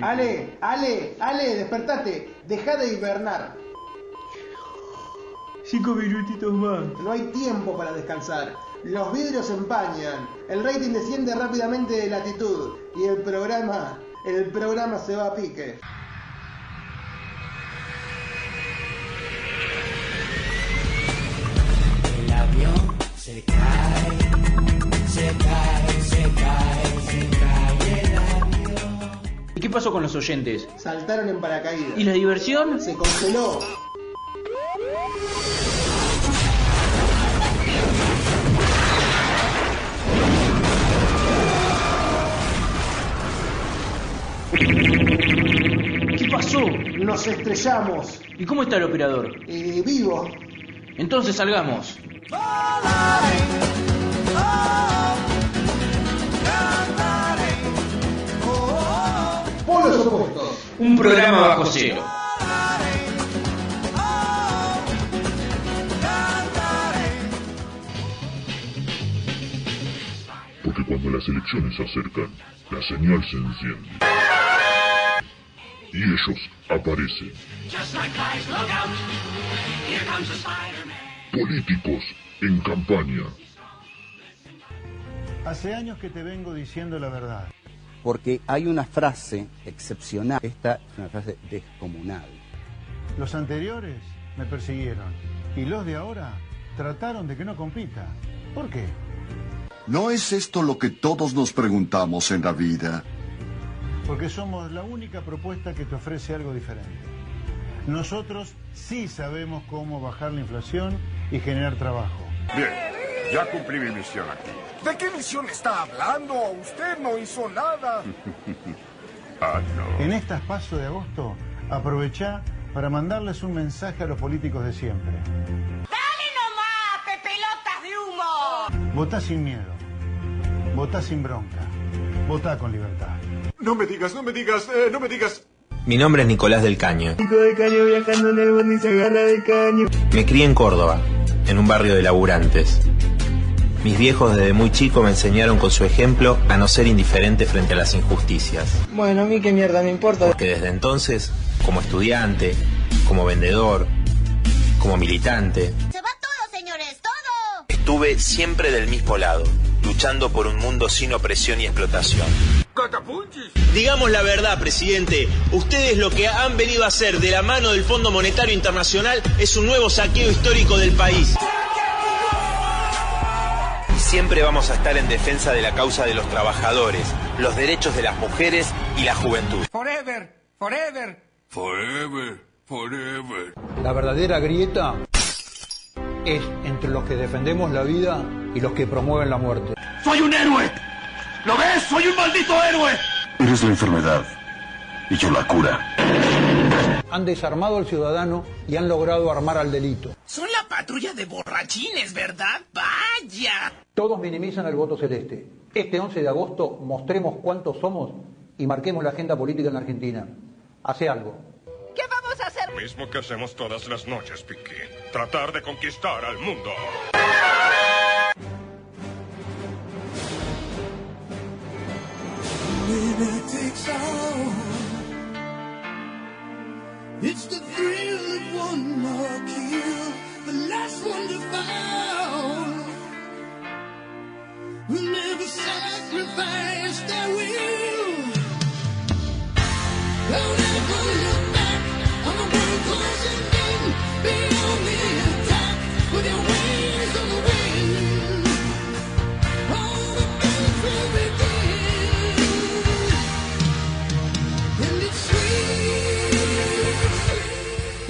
Ale, Ale, Ale, despertate. Deja de hibernar. Cinco minutitos más. No hay tiempo para descansar. Los vidrios se empañan. El rating desciende rápidamente de latitud. Y el programa, el programa se va a pique. Se cae, se cae, se cae, se cae el avión. ¿Y qué pasó con los oyentes? Saltaron en paracaídas. ¿Y la diversión? Se congeló. ¿Qué pasó? Nos estrellamos. ¿Y cómo está el operador? Eh, vivo. Entonces salgamos. Polos opuestos. Un programa bajo cero. Porque cuando las elecciones se acercan, la señal se enciende. Y ellos aparecen. Políticos en campaña. Hace años que te vengo diciendo la verdad. porque hay una frase excepcional. Esta es una frase descomunal. Los anteriores me persiguieron y los de ahora trataron de que no compita. ¿Por qué? ¿No es esto lo que todos nos preguntamos en la vida? Porque somos la única propuesta que te ofrece algo diferente. Nosotros sí sabemos cómo bajar la inflación y generar trabajo. Bien, ya cumplí mi misión aquí. ¿De qué misión está hablando? Usted no hizo nada. ah, no. En estas pasos de agosto, aprovechá para mandarles un mensaje a los políticos de siempre. ¡Dale nomás, pepelotas de humo! Votá sin miedo. Votá sin bronca. Votá con libertad. No me digas, no me digas, eh, no me digas. Mi nombre es Nicolás del Caño. Me crié en Córdoba, en un barrio de laburantes. Mis viejos desde muy chico me enseñaron con su ejemplo a no ser indiferente frente a las injusticias. Bueno, a mí qué mierda me importa. Porque desde entonces, como estudiante, como vendedor, como militante, ¡Se va todo, señores, todo! estuve siempre del mismo lado, luchando por un mundo sin opresión y explotación. Digamos la verdad, presidente. Ustedes lo que han venido a hacer de la mano del Fondo Monetario Internacional es un nuevo saqueo histórico del país. Y siempre vamos a estar en defensa de la causa de los trabajadores, los derechos de las mujeres y la juventud. Forever, forever. Forever, forever. La verdadera grieta es entre los que defendemos la vida y los que promueven la muerte. ¡Soy un héroe! ¿Lo ves? ¡Soy un maldito héroe! Eres la enfermedad y yo la cura. Han desarmado al ciudadano y han logrado armar al delito. Son la patrulla de borrachines, ¿verdad? ¡Vaya! Todos minimizan el voto celeste. Este 11 de agosto mostremos cuántos somos y marquemos la agenda política en la Argentina. Hace algo. ¿Qué vamos a hacer? Lo mismo que hacemos todas las noches, Piqué. Tratar de conquistar al mundo. It's the thrill of one more kill, the last one to fall. Will never sacrifice their will. Don't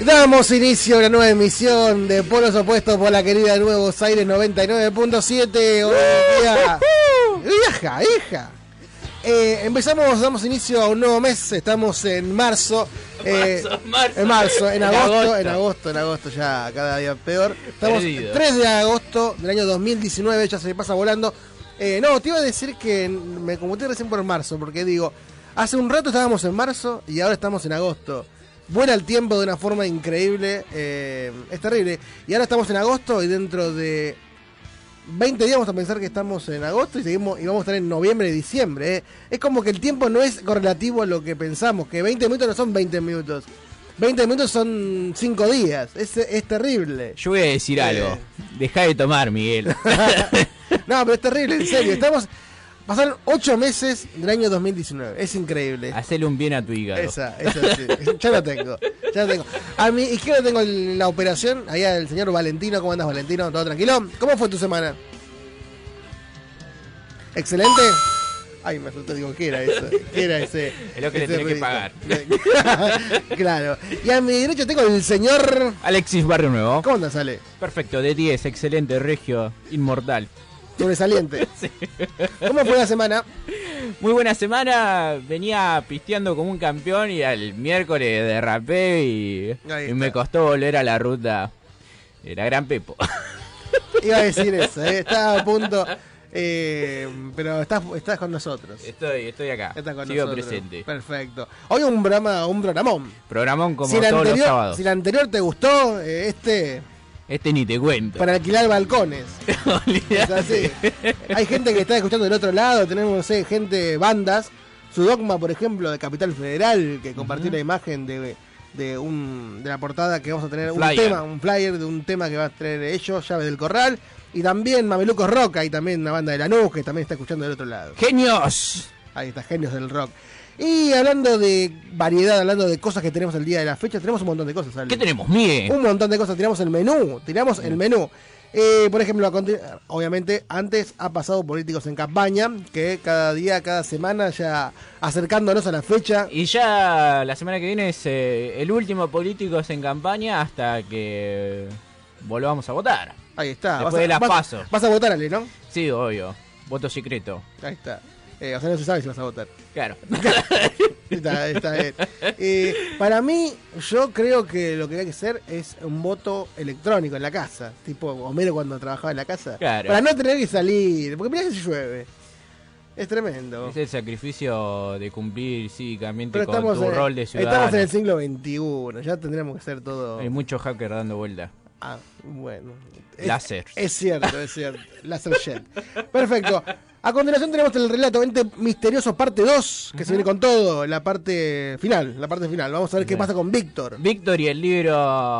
Damos inicio a una nueva emisión de Polos Opuestos por la querida Nuevos Aires 99.7. Hola. Vieja, hija. Eh, empezamos, damos inicio a un nuevo mes. Estamos en marzo. eh, Marzo, marzo. En marzo, en En agosto, agosto. en agosto, en agosto, ya cada día peor. Estamos Perdido. 3 de agosto del año 2019, ya se me pasa volando. Eh, no, te iba a decir que me conmuté recién por marzo, porque digo, hace un rato estábamos en marzo y ahora estamos en agosto. Vuela el tiempo de una forma increíble, eh, es terrible. Y ahora estamos en agosto y dentro de 20 días vamos a pensar que estamos en agosto y seguimos y vamos a estar en noviembre y diciembre. ¿eh? Es como que el tiempo no es correlativo a lo que pensamos, que 20 minutos no son 20 minutos. 20 minutos son 5 días. Es, es terrible. Yo voy a decir Eh. algo. Deja de tomar, Miguel. No, pero es terrible, en serio. Estamos. Pasaron 8 meses del año 2019. Es increíble. Hacele un bien a tu hígado. Esa, esa sí. Ya lo tengo. Ya lo tengo. A mi izquierda tengo la operación. Allá el señor Valentino. ¿Cómo andas, Valentino? ¿Todo tranquilo? ¿Cómo fue tu semana? ¿Excelente? Ay, me asustó. Digo, ¿qué era eso? ¿Qué era ese? Es lo que le tenés que pagar. claro. Y a mi derecha tengo el señor. Alexis Barrio Nuevo. ¿Cómo andas, Ale? Perfecto, de 10, excelente, regio, inmortal. Sobresaliente. ¿Cómo fue la semana? Muy buena semana, venía pisteando como un campeón y al miércoles derrapé y, me costó volver a la ruta. Era gran Pepo. Iba a decir eso, ¿eh? estaba a punto. eh, pero estás, estás con nosotros. Estoy, estoy acá. Estás con Sigo nosotros. presente. Perfecto. Hoy un programa, un programón. Programón como si, todos anterior, los sábados. si el anterior te gustó, eh, este Este ni te cuento. para alquilar balcones. Es así. Hay gente que está escuchando del otro lado, tenemos no sé, gente, bandas. Su dogma, por ejemplo, de Capital Federal, que compartió la imagen de, de, un, de la portada que vamos a tener un Flyer. tema, un flyer de un tema que va a traer ellos, Llave del Corral. Y también Mamelucos Rock, y también una banda de Lanús que también está escuchando del otro lado. ¡Genios! Ahí está, genios del rock. Y hablando de variedad, hablando de cosas que tenemos el día de la fecha, tenemos un montón de cosas. Ale. ¿Qué tenemos, Miguel? Un montón de cosas, tiramos el menú, tiramos el menú. Eh, por ejemplo, obviamente antes ha pasado políticos en campaña, que cada día, cada semana ya acercándonos a la fecha. Y ya la semana que viene es eh, el último Políticos en campaña hasta que volvamos a votar. Ahí está. Después vas a- de las vas- paso. Vas a votar, Ale, ¿no? Sí, obvio. Voto secreto. Ahí está. Eh, o sea, no se sabe si vas a votar. Claro. está, está bien. Eh, para mí, yo creo que lo que hay que hacer es un voto electrónico en la casa. Tipo Homero cuando trabajaba en la casa. Claro. Para no tener que salir. Porque mirá que si llueve. Es tremendo. Es el sacrificio de cumplir cívicamente Pero con estamos, tu en, rol de ciudadano. estamos en el siglo XXI. Ya tendríamos que hacer todo. Hay mucho hacker dando vuelta. Ah, bueno. Es- Láser. Es cierto, es cierto. Láser Jet. Perfecto. A continuación tenemos el relato Ente Misterioso parte 2, que se viene con todo, la parte final, la parte final. Vamos a ver qué pasa con Víctor. Víctor y el libro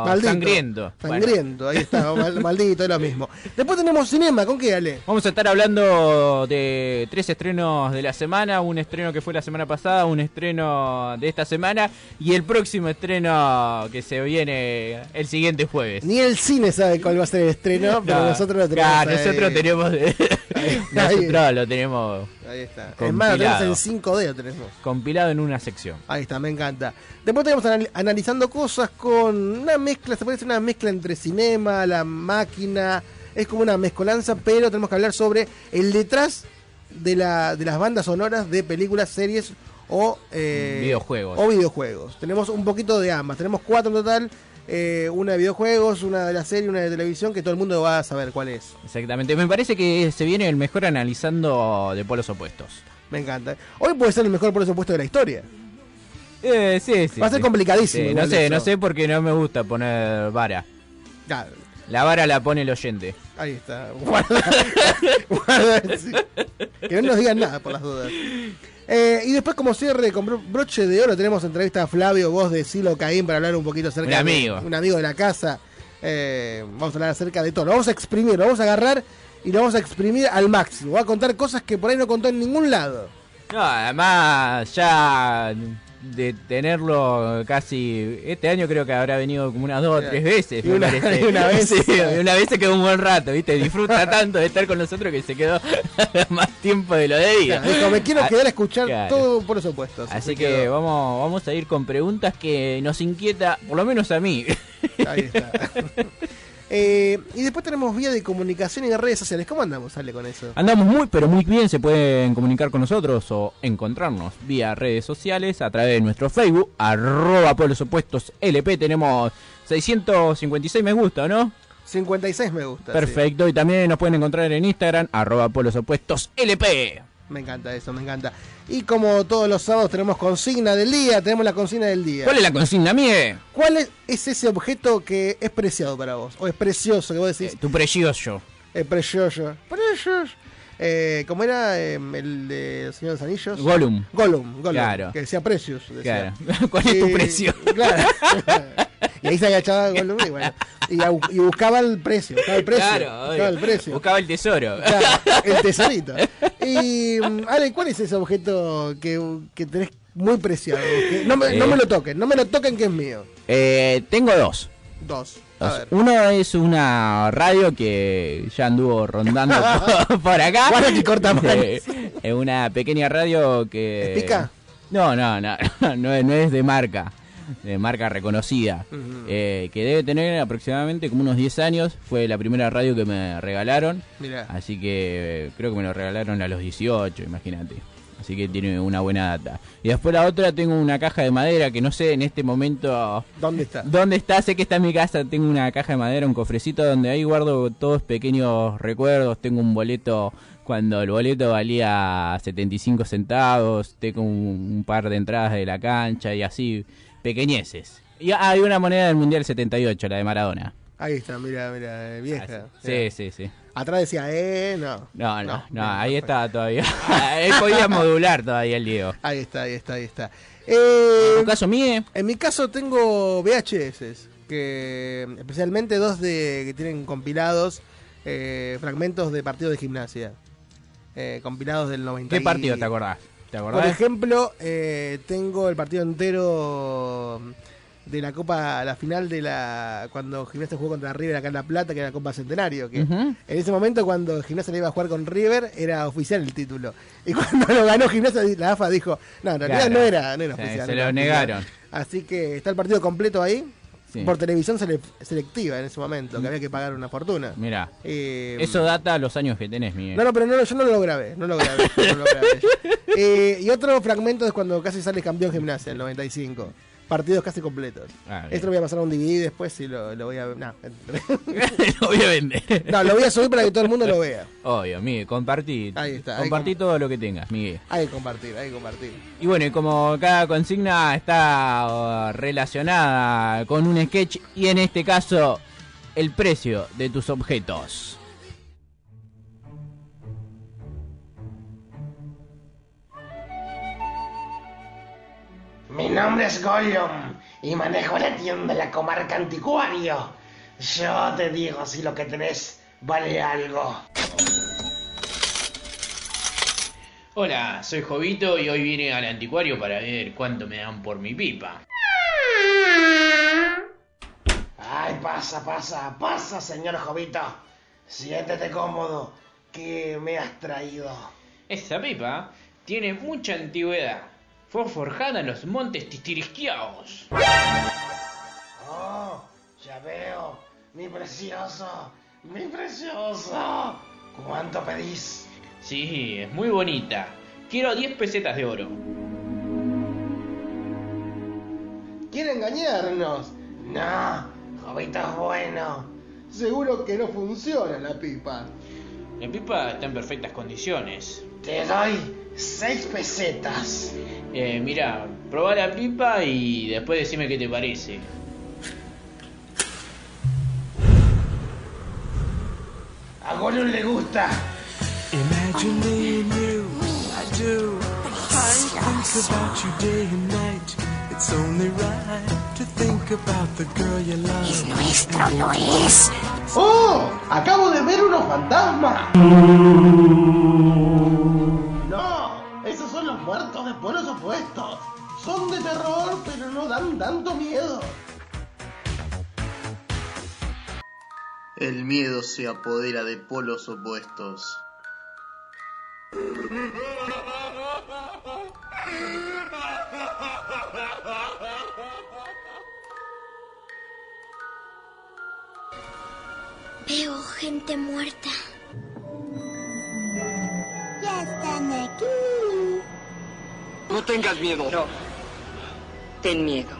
Maldito. sangriento. Bueno, Sangriento, ahí está, mal- maldito, es lo mismo. Después tenemos cinema, ¿con qué, Ale? Vamos a estar hablando de tres estrenos de la semana, un estreno que fue la semana pasada, un estreno de esta semana y el próximo estreno que se viene el siguiente jueves. Ni el cine sabe cuál va a ser el estreno, pero No, nosotros lo tenemos. claro, nosotros tenemos nosotros lo tenemos Ahí está. Es más, lo tenemos compilado, en 5D, lo tenemos. compilado en una sección. Ahí está, me encanta. Después tenemos anal- analizando cosas con una mezcla, se puede decir una mezcla entre cinema, la máquina, es como una mezcolanza, pero tenemos que hablar sobre el detrás de, la, de las bandas sonoras de películas, series o eh, Videojuegos. O videojuegos. Tenemos un poquito de ambas, tenemos cuatro en total, eh, una de videojuegos, una de la serie, una de televisión, que todo el mundo va a saber cuál es. Exactamente. Me parece que se viene el mejor analizando de polos opuestos. Me encanta. Hoy puede ser el mejor por supuesto de la historia. Eh, sí, sí. Va a ser sí. complicadísimo Sí, no sé, eso. no sé porque no me gusta poner vara. Claro. La vara la pone el oyente. Ahí está. Guarda, guarda, sí. Que no nos digan nada por las dudas. Eh, y después, como cierre con bro- broche de oro, tenemos entrevista a Flavio, voz de Silo Caín, para hablar un poquito acerca Un amigo. de un amigo de la casa. Eh, vamos a hablar acerca de todo. Lo vamos a exprimir, lo vamos a agarrar y lo vamos a exprimir al máximo. Va a contar cosas que por ahí no contó en ningún lado. No, además ya de tenerlo casi este año creo que habrá venido como unas dos o tres veces. Y una- parece. y una vez. Sí, y una vez se quedó un buen rato, ¿viste? Disfruta tanto de estar con nosotros que se quedó más tiempo de lo debía. Dijo, me quiero Ah, quedar a escuchar claro. todo por los opuestos. Así que quedó. vamos, vamos a ir con preguntas que nos inquieta, por lo menos a mí. Ahí está. Eh, y después tenemos vía de comunicación y de redes sociales. ¿Cómo andamos, sale con eso? Andamos muy, pero muy bien. Se pueden comunicar con nosotros o encontrarnos vía redes sociales a través de nuestro Facebook, arroba pueblos opuestos LP. Tenemos 656 me gusta, ¿no? 56 me gusta. sí. Perfecto. Y también nos pueden encontrar en Instagram, arroba pueblos opuestos LP. Me encanta eso, me encanta. Y como todos los sábados tenemos consigna del día, tenemos la consigna del día. ¿Cuál es la consigna, Mie? ¿Cuál es, es ese objeto que es preciado para vos? O es precioso, que vos decís. Tu precioso. El precioso. Precioso. Eh, ¿Cómo era eh, el de Señor de los Anillos? Gollum. Gollum, Gollum. Claro. Que decía precios. decía. Claro. ¿Cuál es tu precio? Claro. y ahí se agachaba Gollum y bueno. Y, a- y buscaba el precio. Buscaba el precio. Claro, buscaba el precio. Buscaba el tesoro. Claro, el tesorito. Y, mm, Ale, ¿cuál es ese objeto que, que tenés muy preciado? Que no, me, no Eh. me lo toquen, no me lo toquen que es mío. Eh, tengo dos. Dos. Uno es una radio que ya anduvo rondando por, por acá. Que corta. Eh, Es una pequeña radio que. ¿Pica? No, no, no, no, es- no es de marca, de marca reconocida. Eh, que debe tener aproximadamente como unos 10 años. Fue la primera radio que me regalaron. Mirá. Así que eh, creo que me lo regalaron a los 18, imagínate. Así que tiene una buena data. Y después la otra tengo una caja de madera que no sé en este momento ¿Dónde está? ¿Dónde está? Sé que está en mi casa. Tengo una caja de madera, un cofrecito donde ahí guardo todos pequeños recuerdos. Tengo un boleto cuando el boleto valía 75 centavos. Tengo un, un par de entradas de la cancha y así, pequeñeces. Y ah, hay una moneda del Mundial 78, la de Maradona. Ahí está, mira, mira, eh, vieja. Sí, sí, sí. Atrás decía, eh, no. No, no, no, ahí perfecto. está todavía. Él podía modular todavía el Diego. Ahí está, ahí está, ahí está. Eh, ¿En tu caso, Miguel? En mi caso tengo VHS, que especialmente dos de que tienen compilados eh, fragmentos de partidos de gimnasia. Eh, compilados del 90. ¿Qué partido te acordás? ¿Te Por acordás? ejemplo, eh, tengo el partido entero de la Copa, la final de la. Cuando Gimnasia jugó contra River acá en La Plata, que era la Copa Centenario. Que. En ese momento, cuando Gimnasia le iba a jugar con River, era oficial el título. Y cuando lo ganó Gimnasia, la AFA dijo: No, en realidad Claro. no era, no era Sí, oficial. se no lo oficial". negaron. Así que está el partido completo ahí. Sí. Por televisión sele- selectiva en ese momento, que había que pagar una fortuna. Mira, Eh, eso data a los años que tenés, Miguel. no, no, pero no, yo no lo grabé, no lo grabé. no lo grabé. Eh, y otro fragmento es cuando casi sale campeón gimnasia, el 95. Partidos casi completos. Ah. Esto lo voy a pasar a un DVD después y lo, lo voy a... No, lo voy a vender. no, lo voy a subir para que todo el mundo lo vea. Obvio, Miguel, compartí. Ahí está, Compartí com- todo lo que tengas, Miguel. Hay que compartir, hay que compartir. Y bueno, y como cada consigna está uh, relacionada con un sketch y en este caso el precio de tus objetos. Mi nombre es Gollum y manejo la tienda de la comarca anticuario. Yo te digo si lo que tenés vale algo. Hola, soy Jovito y hoy vine al anticuario para ver cuánto me dan por mi pipa. Ay, pasa, pasa, pasa, señor Jovito. Siéntete cómodo. ¿Qué me has traído? Esta pipa tiene mucha antigüedad. Fue forjada en los montes Tistirisquiaos. Oh, ya veo. Mi precioso, mi precioso. ¿Cuánto pedís? Sí, es muy bonita. Quiero 10 pesetas de oro. ¿Quiere engañarnos? No, Jovito es bueno. Seguro que no funciona la pipa. La pipa está en perfectas condiciones. Te doy seis pesetas. Eh, mira, probá la pipa y después decime qué te parece. A Gollum le gusta. Imagine me and you, I do. I think about you day and night. It's only right to think about the girl you love. Es nuestro, no es. ¡Oh! Acabo de ver unos fantasmas. Son de terror, pero no dan tanto miedo. El miedo se apodera de polos opuestos. Veo gente muerta. Ya están aquí. No tengas miedo. No. Ten miedo.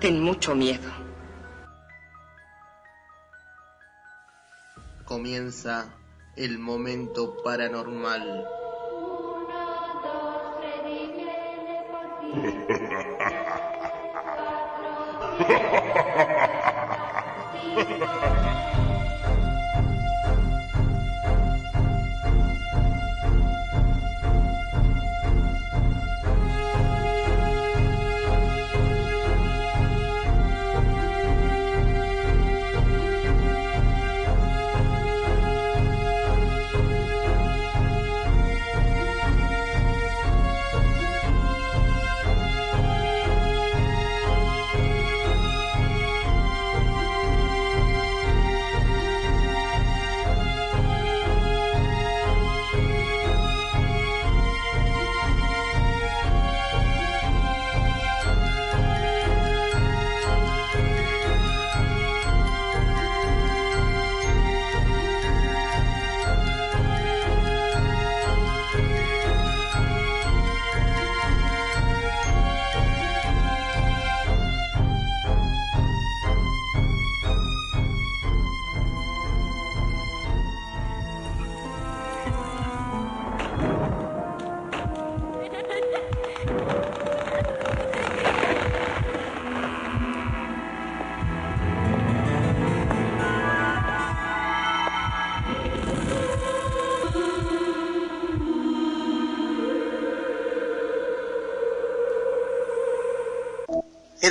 Ten mucho miedo. Comienza el momento paranormal.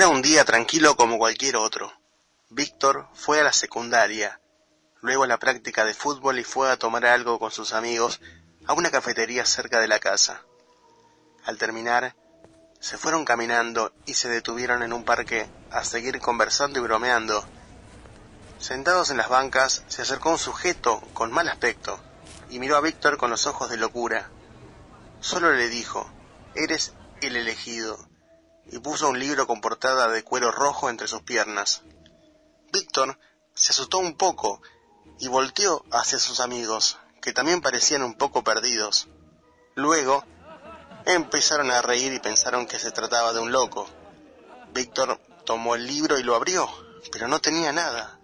Era un día tranquilo como cualquier otro. Víctor fue a la secundaria, luego a la práctica de fútbol y fue a tomar algo con sus amigos a una cafetería cerca de la casa. Al terminar, se fueron caminando y se detuvieron en un parque a seguir conversando y bromeando. Sentados en las bancas, se acercó un sujeto con mal aspecto y miró a Víctor con los ojos de locura. Solo le dijo, eres el elegido, y puso un libro con portada de cuero rojo entre sus piernas. Víctor se asustó un poco y volteó hacia sus amigos, que también parecían un poco perdidos. Luego, empezaron a reír y pensaron que se trataba de un loco. Víctor tomó el libro y lo abrió, pero no tenía nada.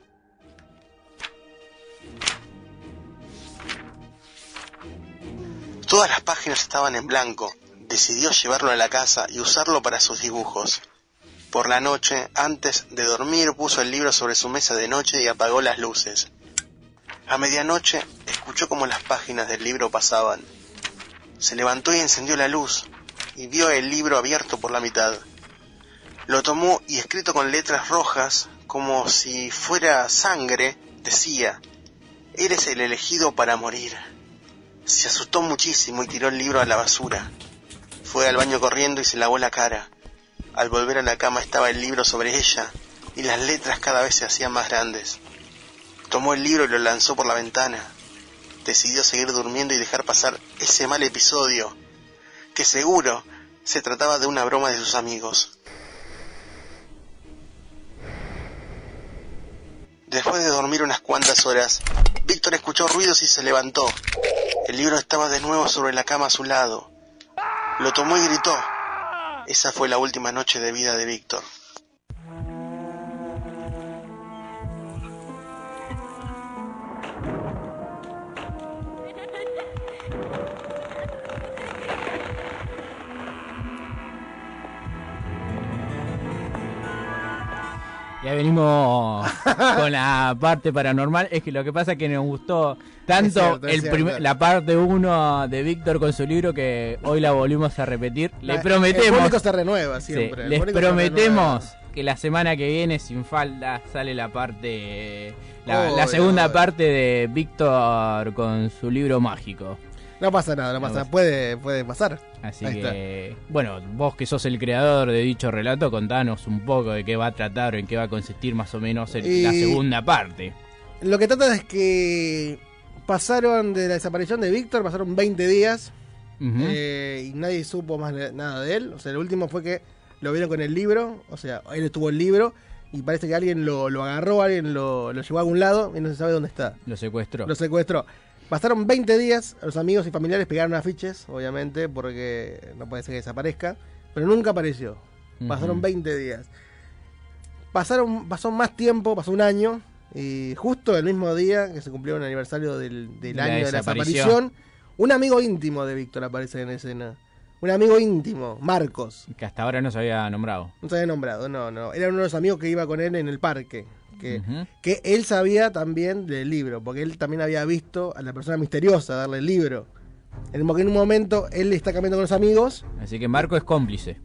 Todas las páginas estaban en blanco. Decidió llevarlo a la casa y usarlo para sus dibujos. Por la noche, antes de dormir, puso el libro sobre su mesa de noche y apagó las luces. A medianoche, escuchó cómo las páginas del libro pasaban. Se levantó y encendió la luz, y vio el libro abierto por la mitad. Lo tomó y escrito con letras rojas, como si fuera sangre, decía, Eres el elegido para morir. Se asustó muchísimo y tiró el libro a la basura. Fue al baño corriendo y se lavó la cara. Al volver a la cama estaba el libro sobre ella y las letras cada vez se hacían más grandes. Tomó el libro y lo lanzó por la ventana. Decidió seguir durmiendo y dejar pasar ese mal episodio, que seguro se trataba de una broma de sus amigos. Después de dormir unas cuantas horas, Víctor escuchó ruidos y se levantó. El libro estaba de nuevo sobre la cama a su lado. Lo tomó y gritó. Esa fue la última noche de vida de Víctor. Ya venimos con la parte paranormal. Es que lo que pasa es que nos gustó tanto cierto, el cierto. prim- la parte 1 de Víctor con su libro que hoy la volvimos a repetir. Le La- El prometemos. público se renueva Sí, siempre. el les prometemos que la semana que viene, sin falta, sale la parte. La, segunda parte de Víctor con su libro mágico. No pasa nada, no pasa nada. Puede, puede pasar. Así Ahí está. que, bueno, vos que sos el creador de dicho relato, contanos un poco de qué va a tratar o en qué va a consistir más o menos el- Y- la segunda parte. Lo que trata es que pasaron de la desaparición de Víctor, pasaron 20 días eh, y nadie supo más nada de él. O sea, el último fue que lo vieron con el libro, o sea, él estuvo el libro y parece que alguien lo, lo agarró, alguien lo, lo llevó a algún lado y no se sabe dónde está. Lo secuestró. Lo secuestró. Pasaron 20 días, los amigos y familiares pegaron afiches, obviamente, porque no puede ser que desaparezca, pero nunca apareció. Pasaron Ujú. 20 días. Pasaron, pasó más tiempo, pasó un año, y justo el mismo día que se cumplió el aniversario del, del año de la desaparición, un amigo íntimo de Víctor aparece en escena. Un amigo íntimo, Marcos. Que hasta ahora no se había nombrado. No se había nombrado, no, no. Era uno de los amigos que iba con él en el parque. Que, él sabía también del libro, porque él también había visto a la persona misteriosa darle el libro. En, un- en un momento él está cambiando con los amigos. Así que Marco es cómplice.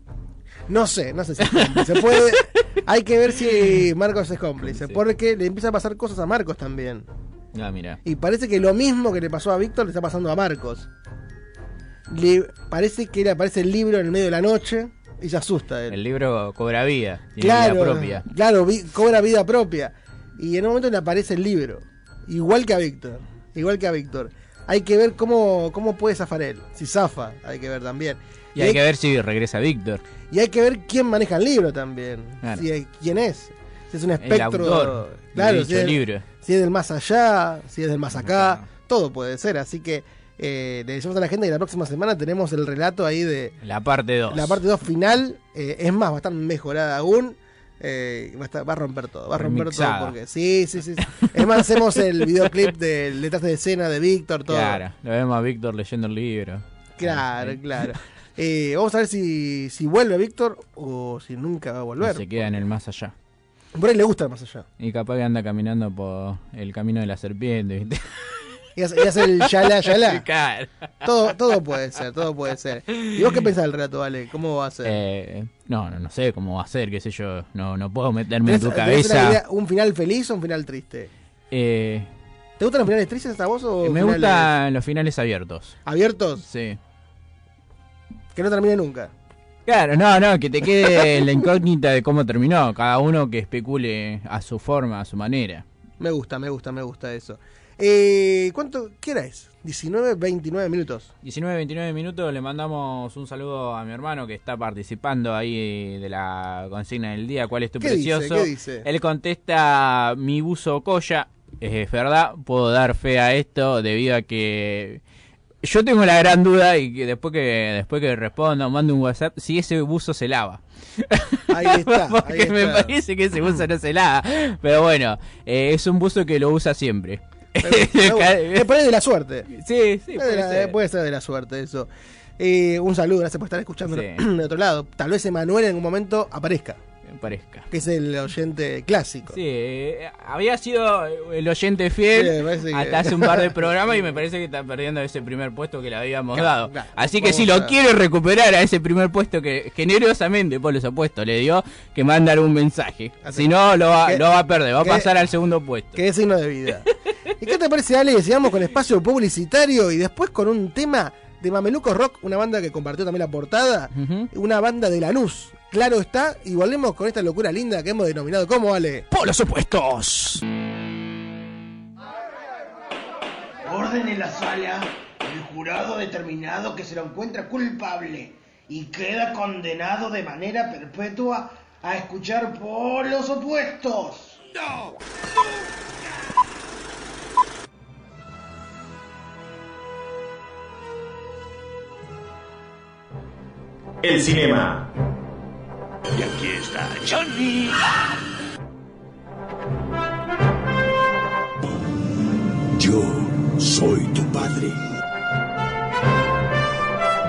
No sé, no sé si es cómplice. Puede, hay que ver si Marcos es cómplice, porque le empieza a pasar cosas a Marcos también. Ah, mira. Y parece que lo mismo que le pasó a Víctor le está pasando a Marcos. Le parece que le aparece el libro en el medio de la noche y se asusta él. El libro cobra vida. Tiene claro, vida propia. Claro, vi- cobra vida propia. Y en un momento le aparece el libro. Igual que a Víctor. Igual que a Víctor. Hay que ver cómo, cómo puede zafar él. Si zafa, hay que ver también. Y hay que ver si regresa Víctor. y hay que ver quién maneja el libro también. Claro. Si quién es. Si es un El espectro. autor de claro, si es, libro. si es del más allá, si es del más acá. Todo puede ser. Así que eh, le decimos a la gente que la próxima semana tenemos el relato ahí de, La parte 2. la parte 2 final, eh, es más, va a estar mejorada aún. eh, va, a estar- va a romper todo, va a romper Remixada. todo. Porque, sí, sí, sí. Es más, hacemos el videoclip del detrás de escena de Víctor, todo. Claro, lo vemos a Víctor leyendo el libro. Claro, claro. Eh, vamos a ver si, si vuelve Víctor o si nunca va a volver. O se queda en el más allá. Por ahí le gusta el más allá. Y capaz que anda caminando por el camino de la serpiente, ¿viste? Y hace, y hace el yala, yala. Claro. Todo, todo puede ser, todo puede ser. ¿Y vos qué pensás del relato, Ale? ¿Cómo va a ser? Eh, no, no, no sé cómo va a ser, qué sé yo. No, no puedo meterme en ¿Tenés- tu cabeza. idea- ¿Un final feliz o un final triste? Eh, ¿Te gustan los finales tristes a vos o me finales gustan los finales abiertos. abiertos? Sí. Que no termine nunca. Claro, no, no, que te quede la incógnita de cómo terminó. Cada uno que especule a su forma, a su manera. Me gusta, me gusta, me gusta eso. Eh, ¿Cuánto? ¿Qué hora es? 19, 29 minutos. 19, 29 minutos, le mandamos un saludo a mi hermano que está participando ahí de la consigna del día. ¿Cuál es tu ¿Qué dice? precioso? ¿Qué dice? Él contesta, mi buzo colla. Es verdad, puedo dar fe a esto debido a que yo tengo la gran duda y que después que después que responda o mande un WhatsApp, si ese buzo se lava. Ahí está. Porque ahí me parece que ese buzo no se lava. Pero bueno, eh, es un buzo que lo usa siempre. Es por ahí de la suerte. Sí, sí, puede la- ser. puede ser de la suerte eso. Eh, un saludo, gracias por estar escuchando Sí. de otro lado. Tal vez Emanuel en algún momento aparezca, Me parezca. que es el oyente clásico. Sí, eh, había sido el oyente fiel Sí, que- hasta hace un par de programas y me parece que está perdiendo ese primer puesto que le habíamos Claro, dado. claro. Así que si lo quiere recuperar a ese primer puesto que generosamente por los opuestos le dio, que mandar un mensaje. Así- Si no, lo va, que- lo va a perder, va a pasar al segundo puesto. Que es signo de vida. ¿Y qué te parece, Ale? que Sigamos con espacio publicitario y después con un tema de Mameluco Rock, una banda que compartió también la portada, una banda de Lanús. Claro está, y volvemos con esta locura linda que hemos denominado como Ale. ¡Por los opuestos! Orden en la sala. El jurado ha determinado que se lo encuentra culpable y queda condenado de manera perpetua a escuchar por los opuestos. ¡No! El cinema. Y aquí está Johnny. Yo soy tu padre.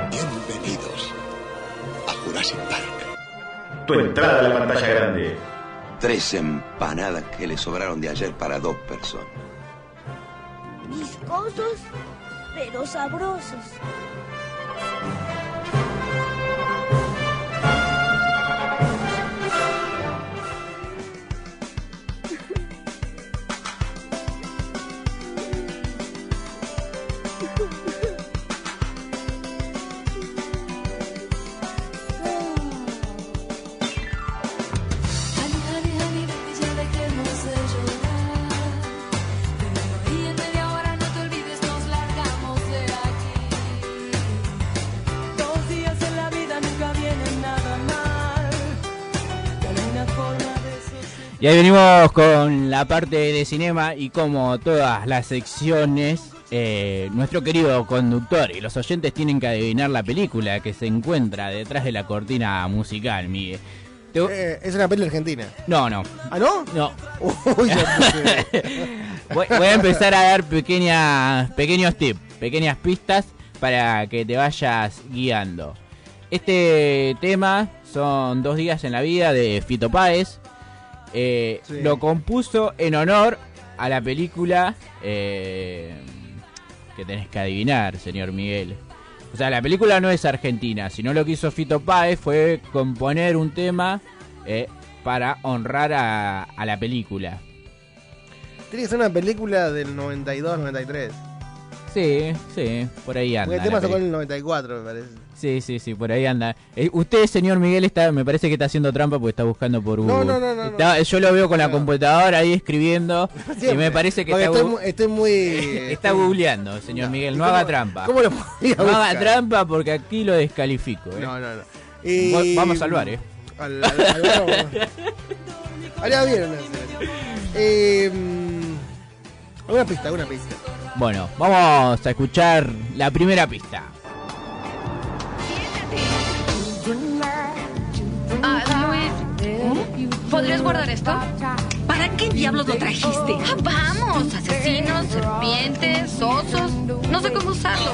Bienvenidos a Jurassic Park. Tu entrada a la pantalla grande. Tres empanadas que le sobraron de ayer para dos personas. Viscosos, pero sabrosos. Y ahí venimos con la parte de cinema y como todas las secciones, eh, nuestro querido conductor y los oyentes tienen que adivinar la película que se encuentra detrás de la cortina musical, Miguel. Te- Eh, es una peli argentina. No, no. ¿Ah, no? No. Uy. Voy, voy a empezar a dar pequeñas, pequeños tips, pequeñas pistas para que te vayas guiando. Este tema son dos días en la vida de Fito Páez. Eh, Sí. Lo compuso en honor a la película eh, que tenés que adivinar, señor Miguel. O sea, la película no es argentina, sino lo que hizo Fito Páez fue componer un tema eh, para honrar a, a la película. Tiene que ser una película del 92, 93. Sí, sí, por ahí anda. Porque el tema tocó en el 94, me parece. Sí, sí, sí, por ahí anda. Eh, usted, señor Miguel, está, me parece que está haciendo trampa porque está buscando por Google. No, no, no, no, Está- Yo lo veo con la computadora ahí escribiendo y Siempre. me parece que Porque está, estoy, estoy muy. está googleando, señor Miguel. No ¿Cómo- haga trampa. ¿Cómo lo No haga trampa porque aquí lo descalifico. ¿eh? No, no, no. Va- Vamos al bar, ¿eh? Al, al, al vamos. Bien. Eh, mm, una pista, una pista. Bueno, vamos a escuchar la primera pista. Ah, Luis, ¿podrías guardar esto? ¿Para qué diablos lo trajiste? Ah, vamos, asesinos, serpientes, osos. No sé cómo usarlo.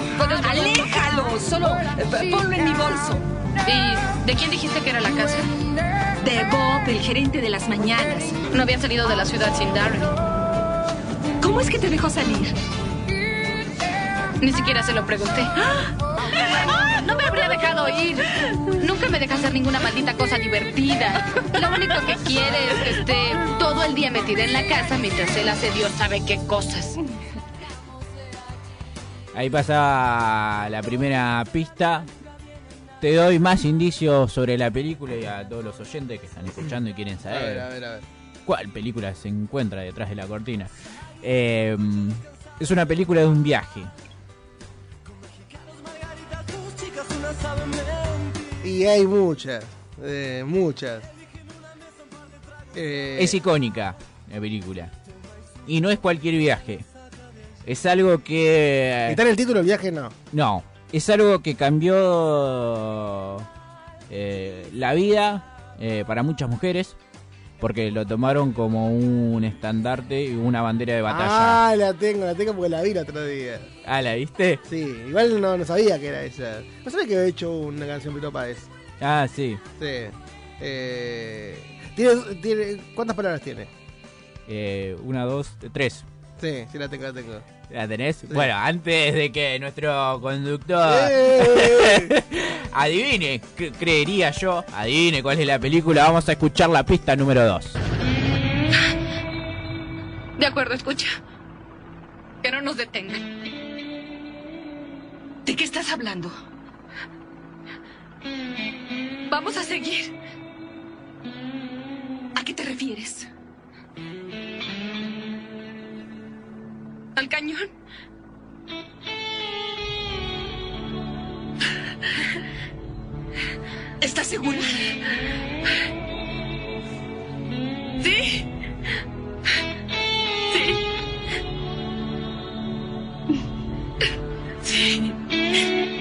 ¡Aléjalo! Solo eh, ponlo en mi bolso. ¿Y de quién dijiste que era la casa? De Bob, el gerente de las mañanas. No había salido de la ciudad sin Darren. ¿Cómo es que te dejó salir? Ni siquiera se lo pregunté. ¡Ah! No me habría dejado ir. Nunca me deja hacer ninguna maldita cosa divertida. Lo único que quiere es que esté todo el día metida en la casa mientras él hace Dios sabe qué cosas. Ahí pasa la primera pista. Te doy más indicios sobre la película y a todos los oyentes que están escuchando y quieren A saber ver, a ver, a ver. cuál película se encuentra detrás de la cortina. Eh, es una película de un viaje. Y hay muchas, eh, muchas. Eh, Es icónica la película. Y no es cualquier viaje. Es algo que... ¿Está en el título el viaje? No. No, es algo que cambió eh, la vida para muchas mujeres porque lo tomaron como un estandarte y una bandera de batalla. Ah, la tengo, la tengo porque la vi el otro día. Ah, ¿la viste? Sí, igual no, no sabía que era esa. No sabía que había hecho una canción Pito Páez. Ah, sí. Sí. Eh, ¿tiene, tiene, ¿Cuántas palabras tiene? Eh, una, dos, tres. Sí, sí la tengo, la tengo. ¿La tenés? Bueno, antes de que nuestro conductor ¡Eh! adivine, cre- creería yo, adivine cuál es la película, vamos a escuchar la pista número 2. De acuerdo, escucha. Que no nos detengan. ¿De qué estás hablando? Vamos a seguir. ¿A qué te refieres? ¿Al cañón? ¿Estás segura? ¿Sí? Sí. Sí.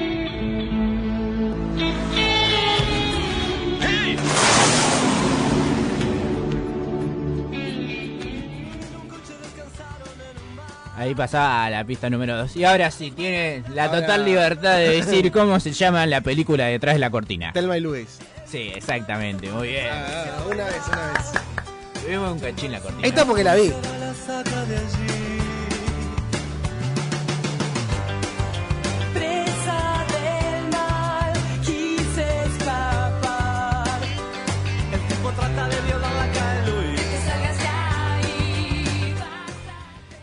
Ahí pasaba la pista número 2. Y ahora sí, tiene la Ahora- total libertad de decir cómo se llama la película detrás de la cortina. Telma y Luis. Sí, exactamente, muy bien. Ah, una vez, una vez. Vimos un cachín la cortina. Esta porque la vi.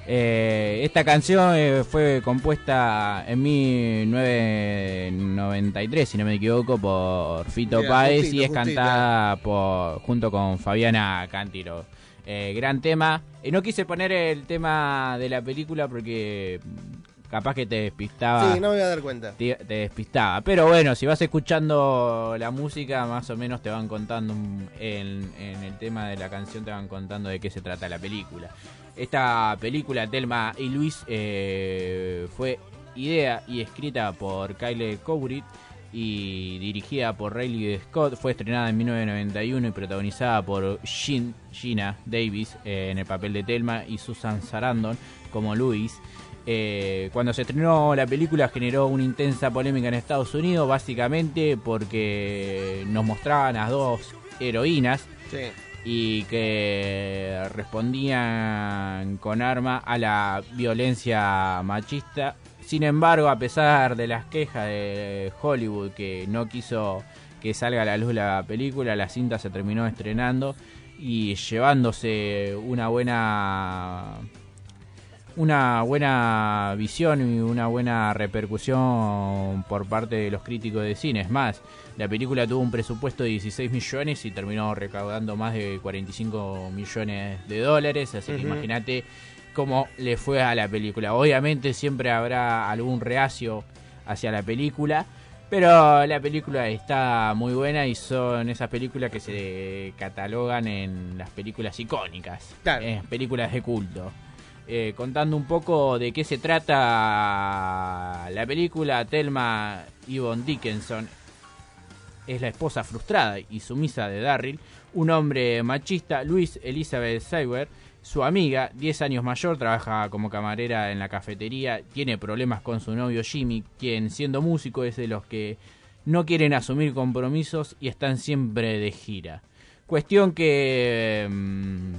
Eh, esta canción eh, fue compuesta en 1993, si no me equivoco, por Fito Mira, Páez justito, y es justito. cantada por, junto con Fabiana Cántiro. Eh, gran tema. No quise poner el tema de la película porque capaz que te despistaba. Sí, no me voy a dar cuenta. te, te despistaba. Pero bueno, si vas escuchando la música, más o menos te van contando un- en, en el tema de la canción, te van contando de qué se trata la película. Esta película, Telma y Luis, eh, fue idea y escrita por Kyle Cowrit y dirigida por Riley Scott. Fue estrenada en 1991 y protagonizada por Jean, Gina Davis eh, en el papel de Telma y Susan Sarandon como Luis. Eh, cuando se estrenó la película generó una intensa polémica en Estados Unidos, básicamente porque nos mostraban a dos heroínas Sí. y que respondían con arma a la violencia machista. Sin embargo, a pesar de las quejas de Hollywood que no quiso que salga a la luz la película, la cinta se terminó estrenando y llevándose una buena una buena visión y una buena repercusión por parte de los críticos de cine. Es más, la película tuvo un presupuesto de 16 millones y terminó recaudando más de 45 millones de dólares. Así que imagínate cómo le fue a la película. Obviamente siempre habrá algún reacio hacia la película. Pero la película está muy buena y son esas películas que se catalogan en las películas icónicas, eh, películas de culto. Eh, contando un poco de qué se trata la película, Thelma Yvonne Dickinson es la esposa frustrada y sumisa de Darryl, un hombre machista, Luis Elizabeth Cyber, su amiga, 10 años mayor, trabaja como camarera en la cafetería, tiene problemas con su novio Jimmy, quien siendo músico es de los que no quieren asumir compromisos y están siempre de gira. Cuestión que mm,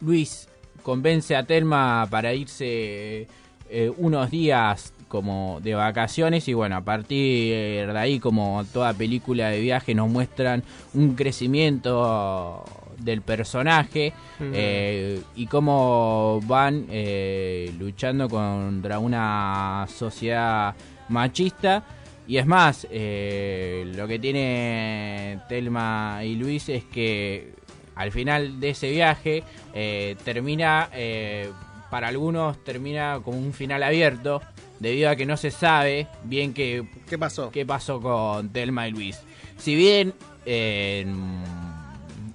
Luis convence a Telma para irse eh, unos días como de vacaciones y bueno, a partir de ahí como toda película de viaje nos muestran un crecimiento del personaje eh, y cómo van eh, luchando contra una sociedad machista. Y es más, eh, lo que tiene Telma y Luis es que al final de ese viaje eh, termina, eh, para algunos termina como un final abierto, debido a que no se sabe bien qué, ¿Qué pasó? qué pasó con Telma y Luis. Si bien eh, en,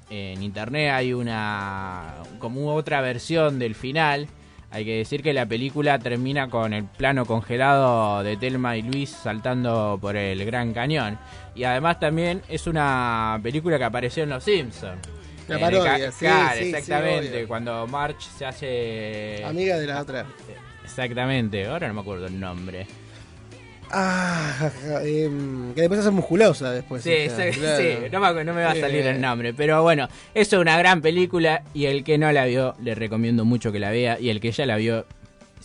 en internet hay una como otra versión del final, hay que decir que la película termina con el plano congelado de Telma y Luis saltando por el Gran Cañón. Y además también es una película que apareció en Los Simpsons. Una parodia, sí, sí, exactamente. cuando March se hace... Amiga de la otra. Exactamente, ahora no me acuerdo el nombre. Ah, em, que después hace musculosa después. Sí, o sea, sí, claro. sí, no me, no me va a salir Eh, el nombre, pero bueno, es una gran película y el que no la vio le recomiendo mucho que la vea y el que ya la vio,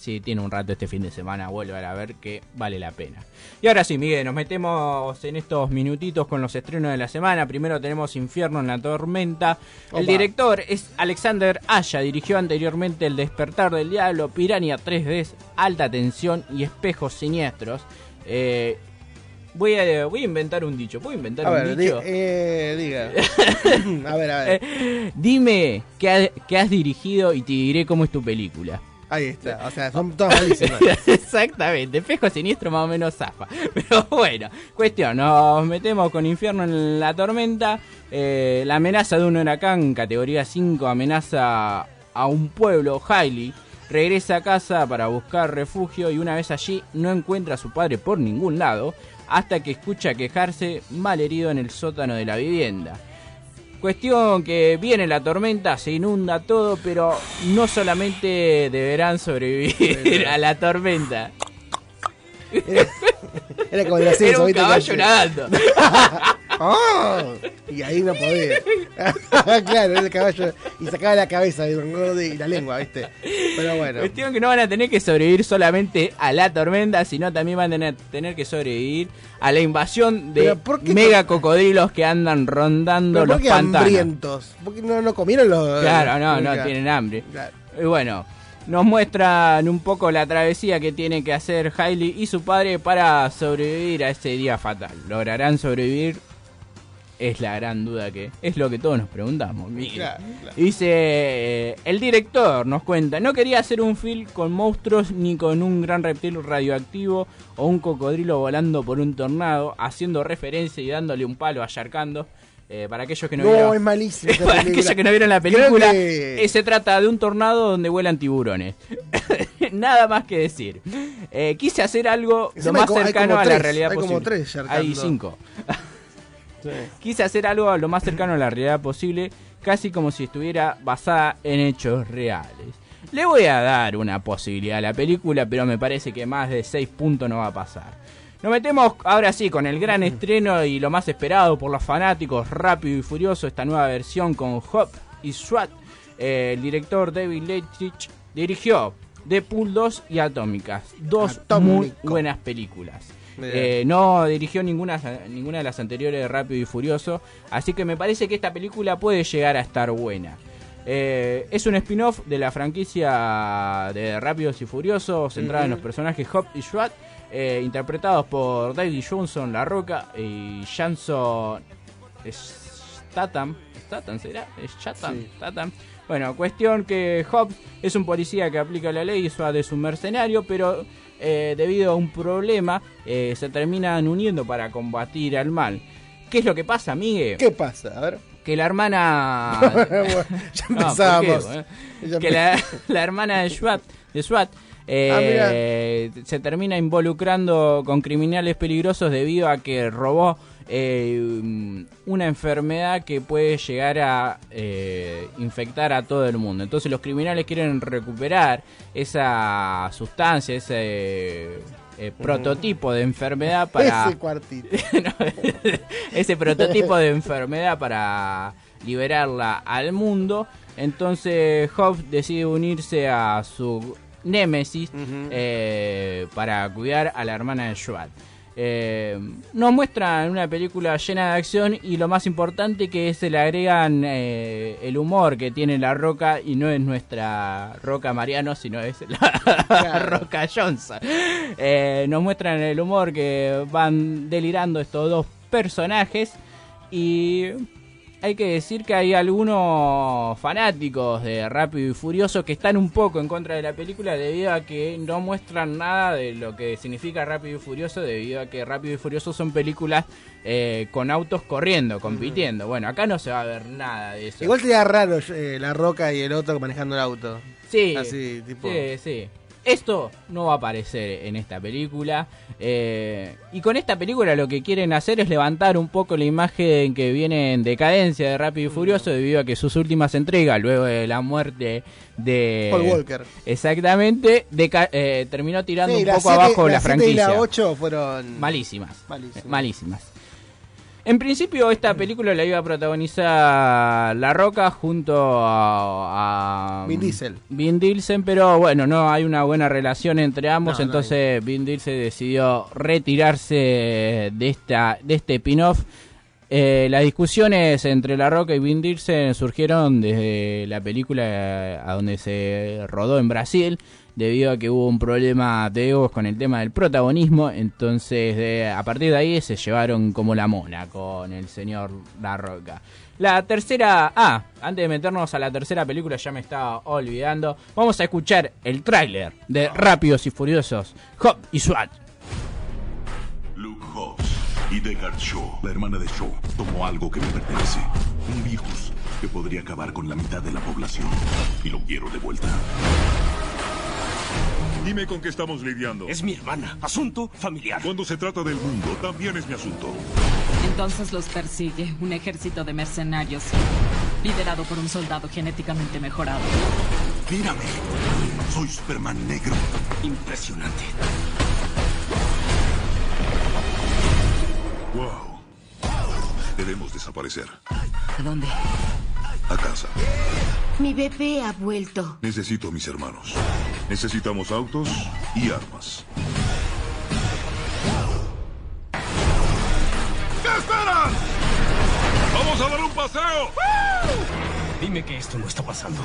si tiene un rato este fin de semana, vuelva a ver que vale la pena. Y ahora sí, Miguel, nos metemos en estos minutitos con los estrenos de la semana. Primero tenemos Infierno en la Tormenta. El director es Alexander Aya, dirigió anteriormente El Despertar del Diablo, Piranha 3D, Alta Tensión y Espejos Siniestros. Eh, voy, a, voy a inventar un dicho. ¿Puedo inventar A un ver, di- dicho? eh, diga. a ver, a ver. Eh, dime qué, ha- qué has dirigido y te diré cómo es tu película. Ahí está. O sea, son todas malísimas. Exactamente, espejo siniestro más o menos zafa. Pero bueno, cuestión, nos metemos con Infierno en la tormenta. Eh, la amenaza de un huracán, categoría 5, amenaza a un pueblo, Hailey. Regresa a casa para buscar refugio y una vez allí no encuentra a su padre por ningún lado hasta que escucha quejarse malherido en el sótano de la vivienda. Cuestión que viene la tormenta, se inunda todo, pero no solamente deberán sobrevivir a la tormenta. Era como de la Era un ¿viste? caballo nadando. ¡Oh! Y ahí no podía. claro, era el caballo. Y sacaba la cabeza y la lengua, ¿viste? Pero bueno. Cuestión que no van a tener que sobrevivir solamente a la tormenta, sino también van a tener, tener que sobrevivir a la invasión de Pero ¿por qué mega cocodrilos que andan rondando ¿Pero los por qué pantanos. hambrientos? ¿Por qué no, no comieron los.? Claro, no, no, tienen hambre. Claro. Y bueno, nos muestran un poco la travesía que tiene que hacer Hailey y su padre para sobrevivir a ese día fatal. ¿Lograrán sobrevivir? Es la gran duda que es lo que todos nos preguntamos. Miguel. Claro, claro. Dice, eh, el director nos cuenta, no quería hacer un film con monstruos ni con un gran reptil radioactivo o un cocodrilo volando por un tornado, haciendo referencia y dándole un palo a Sharkando. Eh, para aquellos que no, No, vieron, es malísima esa para aquellos que no vieron la película, que- eh, se trata de un tornado donde vuelan tiburones. Nada más que decir. Eh, quise hacer algo lo más como- cercano como a la tres, realidad hay como posible. tres Sharkando. Hay cinco. Quise hacer algo lo más cercano a la realidad posible, casi como si estuviera basada en hechos reales. Le voy a dar una posibilidad a la película, pero me parece que más de 6 puntos no va a pasar. Nos metemos ahora sí con el gran estreno y lo más esperado por los fanáticos, Rápido y Furioso, esta nueva versión con Hop y SWAT. Eh, el director David Leitch dirigió Deadpool 2 y Atómicas, dos muy buenas películas. Eh, no dirigió ninguna, ninguna de las anteriores de Rápido y Furioso, así que me parece que esta película puede llegar a estar buena. Eh, es un spin-off de la franquicia de Rápidos y Furiosos, centrada en los personajes Hop y SWAT, eh, interpretados por David Johnson, La Roca y Jason Statham. ¿Statham será? ¿Es Statham? Sí. Statham. Bueno, cuestión que Hobbs es un policía que aplica la ley y SWAT es un mercenario, pero eh, debido a un problema eh, se terminan uniendo para combatir al mal. ¿Qué es lo que pasa, Miguel? ¿Qué pasa? A ver. Que la hermana... Bueno, ya No, ¿por empezamos. qué? Ya que la, la hermana de de SWAT eh, se termina involucrando con criminales peligrosos debido a que robó eh, una enfermedad que puede llegar a eh, infectar a todo el mundo. Entonces los criminales quieren recuperar esa sustancia, ese eh, prototipo de enfermedad para Ese cuartito. ese prototipo de enfermedad para liberarla al mundo. Entonces Hobbs decide unirse a su Némesis eh, para cuidar a la hermana de Joat. Eh, nos muestran una película llena de acción y lo más importante que se le agregan eh, el humor que tiene la Roca y no es nuestra Roca Mariano sino es la Roca Johnson. Eh, nos muestran el humor que van delirando estos dos personajes y hay que decir que hay algunos fanáticos de Rápido y Furioso que están un poco en contra de la película debido a que no muestran nada de lo que significa Rápido y Furioso debido a que Rápido y Furioso son películas eh, con autos corriendo, compitiendo. Bueno, acá no se va a ver nada de eso. Igual sería raro eh, la roca y el otro manejando el auto. Sí, Así, tipo. sí, sí. Esto no va a aparecer en esta película. eh, y con esta película lo que quieren hacer es levantar un poco la imagen que viene en decadencia de Rápido y Furioso debido a que sus últimas entregas, luego de la muerte de... Paul Walker. Exactamente, deca- eh, terminó tirando Sí, un poco abajo la franquicia. y la 8 fueron Malísimas. Malísimas. Malísimas. En principio esta película la iba a protagonizar La Roca junto a, a Vin Diesel. Vin Diesel, pero bueno, no hay una buena relación entre ambos, No, no entonces Vin Diesel decidió retirarse de esta de este spin-off. Eh, las discusiones entre La Roca y Vin Diesel surgieron desde la película a donde se rodó en Brasil, debido a que hubo un problema de egos con el tema del protagonismo, entonces a partir de ahí se llevaron como la mona con el señor La Roca. La tercera, ah, antes de meternos a la tercera película ya me estaba olvidando, vamos a escuchar el tráiler de Rápidos y Furiosos, Hop y SWAT. Deckard Shaw, la hermana de Shaw, tomó algo que me pertenece. Un virus que podría acabar con la mitad de la población. Y lo quiero de vuelta. Dime con qué estamos lidiando. Es mi hermana. Asunto familiar. Cuando se trata del mundo, también es mi asunto. Entonces los persigue un ejército de mercenarios, liderado por un soldado genéticamente mejorado. Mírame. Soy Superman negro. Impresionante. Wow. Debemos desaparecer. ¿A dónde? A casa. Mi bebé ha vuelto. Necesito a mis hermanos. Necesitamos autos y armas. ¿Qué esperan? ¡Vamos a dar un paseo! Dime que esto no está pasando.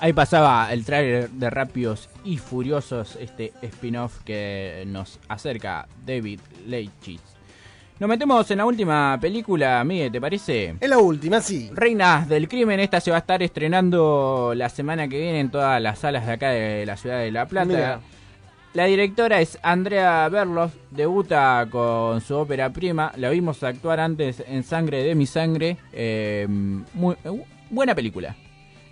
Ahí pasaba el tráiler de Rápidos y Furiosos, este spin-off que nos acerca David Leitchis. Nos metemos en la última película, Miguel, ¿te parece? Es la última, sí. Reinas del Crimen, esta se va a estar estrenando la semana que viene en todas las salas de acá de la ciudad de La Plata. Mira. La directora es Andrea Berlos, debuta con su ópera prima, la vimos actuar antes en Sangre de mi Sangre, eh, muy, eh, buena película.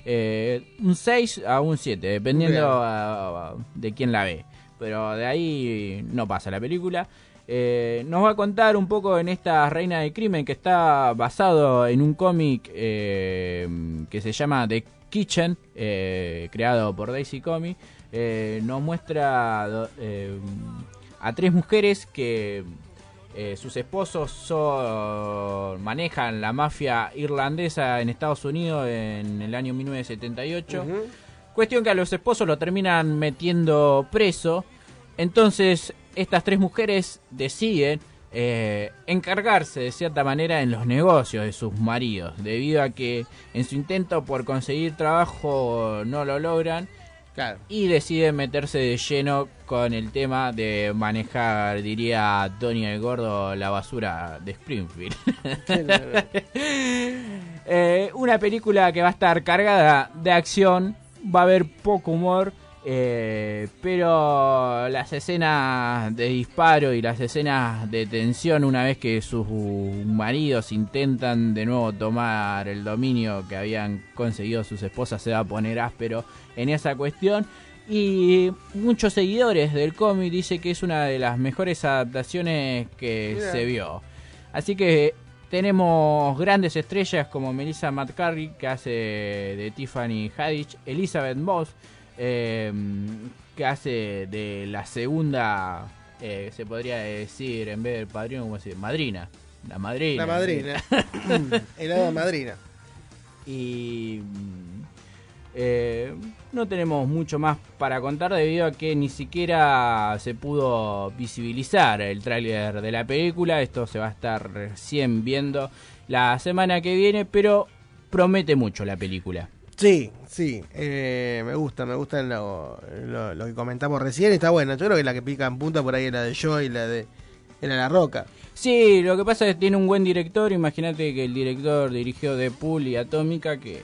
Eh, un 6 a un 7, dependiendo Bien. a- a- de quién la ve. Pero de ahí no pasa la película. Eh, nos va a contar un poco en esta Reina del Crimen que está basado en un cómic eh, que se llama The Kitchen, creado por Daisy Comics. Eh, nos muestra a tres mujeres que eh, sus esposos son, manejan la mafia irlandesa en Estados Unidos en el año 1978. Cuestión que a los esposos lo terminan metiendo preso. Entonces, estas tres mujeres deciden eh, encargarse de cierta manera en los negocios de sus maridos, debido a que en su intento por conseguir trabajo no lo logran. Y deciden meterse de lleno con el tema de manejar, diría Tony el Gordo, la basura de Springfield. Eh, una película que va a estar cargada de acción, va a haber poco humor, eh, pero las escenas de disparo y las escenas de tensión una vez que sus maridos intentan de nuevo tomar el dominio que habían conseguido sus esposas se va a poner áspero en esa cuestión. Y muchos seguidores del cómic dicen que es una de las mejores adaptaciones que se vio. Así que tenemos grandes estrellas como Melissa McCarthy, que hace de Tiffany Haddish, Elizabeth Moss, eh, que hace de la segunda, eh, se podría decir, en vez del padrino, ¿cómo se dice? Madrina. La madrina. La madrina. Madrina. Y eh, no tenemos mucho más para contar debido a que ni siquiera se pudo visibilizar el tráiler de la película. Esto se va a estar recién viendo la semana que viene, pero promete mucho la película. Sí, sí, eh, me gusta, me gusta lo, lo- lo que comentamos recién, está bueno. Yo creo que la que pica en punta por ahí es la de Joe y la de, era la Roca. Sí, lo que pasa es que tiene un buen director. Imagínate que el director dirigió The Pool y Atómica, que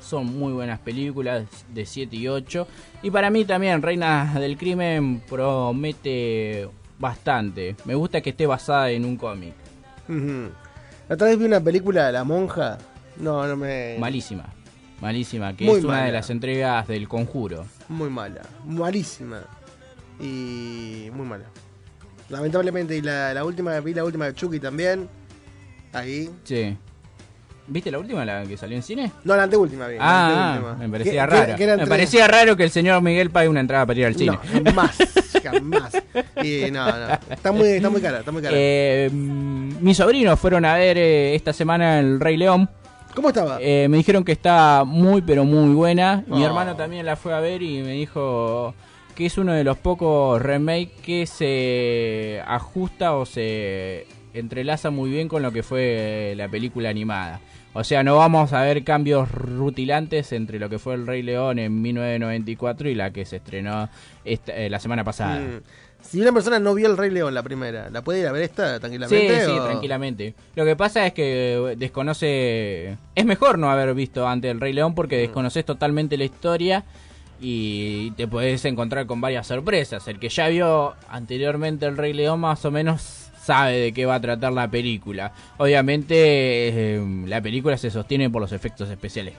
son muy buenas películas de 7 y 8. Y para mí también Reina del Crimen promete bastante. Me gusta que esté basada en un cómic. La otra vez vi una película, La Monja. No, no me. Malísima. Malísima, que Muy es una mala. de las entregas del conjuro. Muy mala, malísima. Y muy mala. Lamentablemente, y la, la última, vi la última de Chucky también. Ahí. Sí. ¿Viste la última, la que salió en cine? No, la anteúltima la Ah, anteúltima. me parecía raro. me parecía raro que el señor Miguel pague una entrada para ir al cine. No, jamás, jamás. Y no, no. Está muy, está muy cara, está muy cara. Eh, mm, mis sobrinos fueron a ver eh, esta semana El Rey León. ¿Cómo estaba? Eh, me dijeron que está muy, pero muy buena. Mi Oh. hermano también la fue a ver y me dijo que es uno de los pocos remakes que se ajusta o se entrelaza muy bien con lo que fue la película animada. O sea, no vamos a ver cambios rutilantes entre lo que fue El Rey León en 1994 y la que se estrenó esta- eh, la semana pasada. Mm. Si una persona no vio el Rey León la primera, ¿la puede ir a ver esta Sí, tranquilamente? sí, o- tranquilamente. Lo que pasa es que eh, desconoce... Es mejor no haber visto antes el Rey León Mm. porque desconoces totalmente la historia y te puedes encontrar con varias sorpresas. El que ya vio anteriormente el Rey León más o menos sabe de qué va a tratar la película. Obviamente eh, la película se sostiene por los efectos especiales.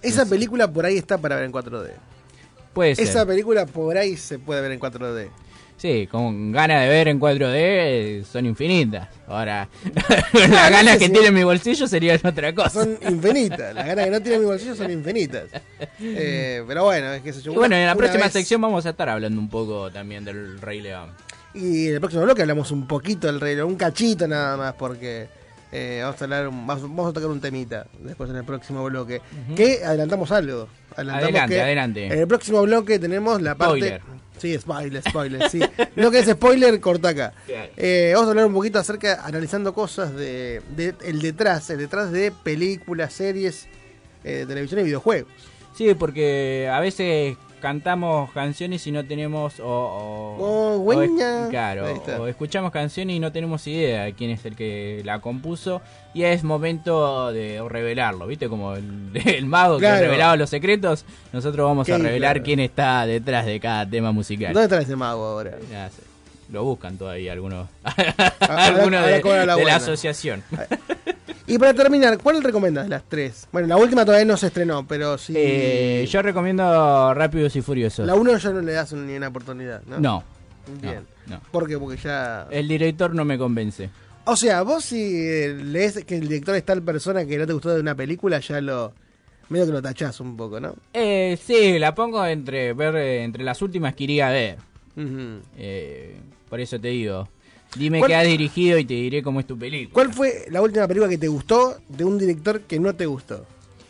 Esa película por ahí está para ver en 4D. Puede ser. Esa película por ahí se puede ver en 4D. Sí, con ganas de ver en 4D eh, son infinitas. Ahora, Ah, las ganas no que tiene mi bolsillo serían otra cosa. Son infinitas. Las ganas que no tiene mi bolsillo son infinitas. Eh, pero bueno, es que se Y bueno, en la próxima sección vamos a estar hablando un poco también del Rey León. Y en el próximo bloque hablamos un poquito del Rey León, un cachito nada más, porque eh, vamos, a hablar, un- vamos, a tocar un temita después en el próximo bloque. Que adelantamos algo. Adelantamos Adelante, que adelante. En el próximo bloque tenemos la parte. Spoiler. Sí, spoiler, spoiler, sí. Lo que es spoiler, corta acá. Eh, vamos a hablar un poquito acerca, analizando cosas de, de el detrás, el detrás de películas, series, eh, televisión y videojuegos. Sí, porque a veces cantamos canciones y no tenemos o, o- Oh, o claro, o escuchamos canciones y no tenemos idea de quién es el que la compuso y es momento de revelarlo, ¿viste? Como el, el mago Claro. que revelaba los secretos, nosotros vamos a revelar claro. quién está detrás de cada tema musical. ¿Dónde está ese mago ahora? Ya sé. Lo buscan todavía algunos, algunos de, la de la buena. asociación. Y para terminar, ¿cuál recomiendas de las tres? Bueno, la última todavía no se estrenó, pero sí. Eh, yo recomiendo Rápidos y Furiosos. La 1 ya no le das ni una oportunidad, ¿no? No. Bien. No, no. ¿Por qué? Porque ya. El director no me convence. O sea, vos si eh, lees que el director es tal persona que no te gustó de una película, ya lo. medio que lo tachás un poco, ¿no? Eh, sí, la pongo entre ver eh, entre las últimas que iría a ver. Eh, por eso te digo. Dime ¿Cuál- qué has dirigido y te diré cómo es tu película. ¿Cuál fue la última película que te gustó de un director que no te gustó?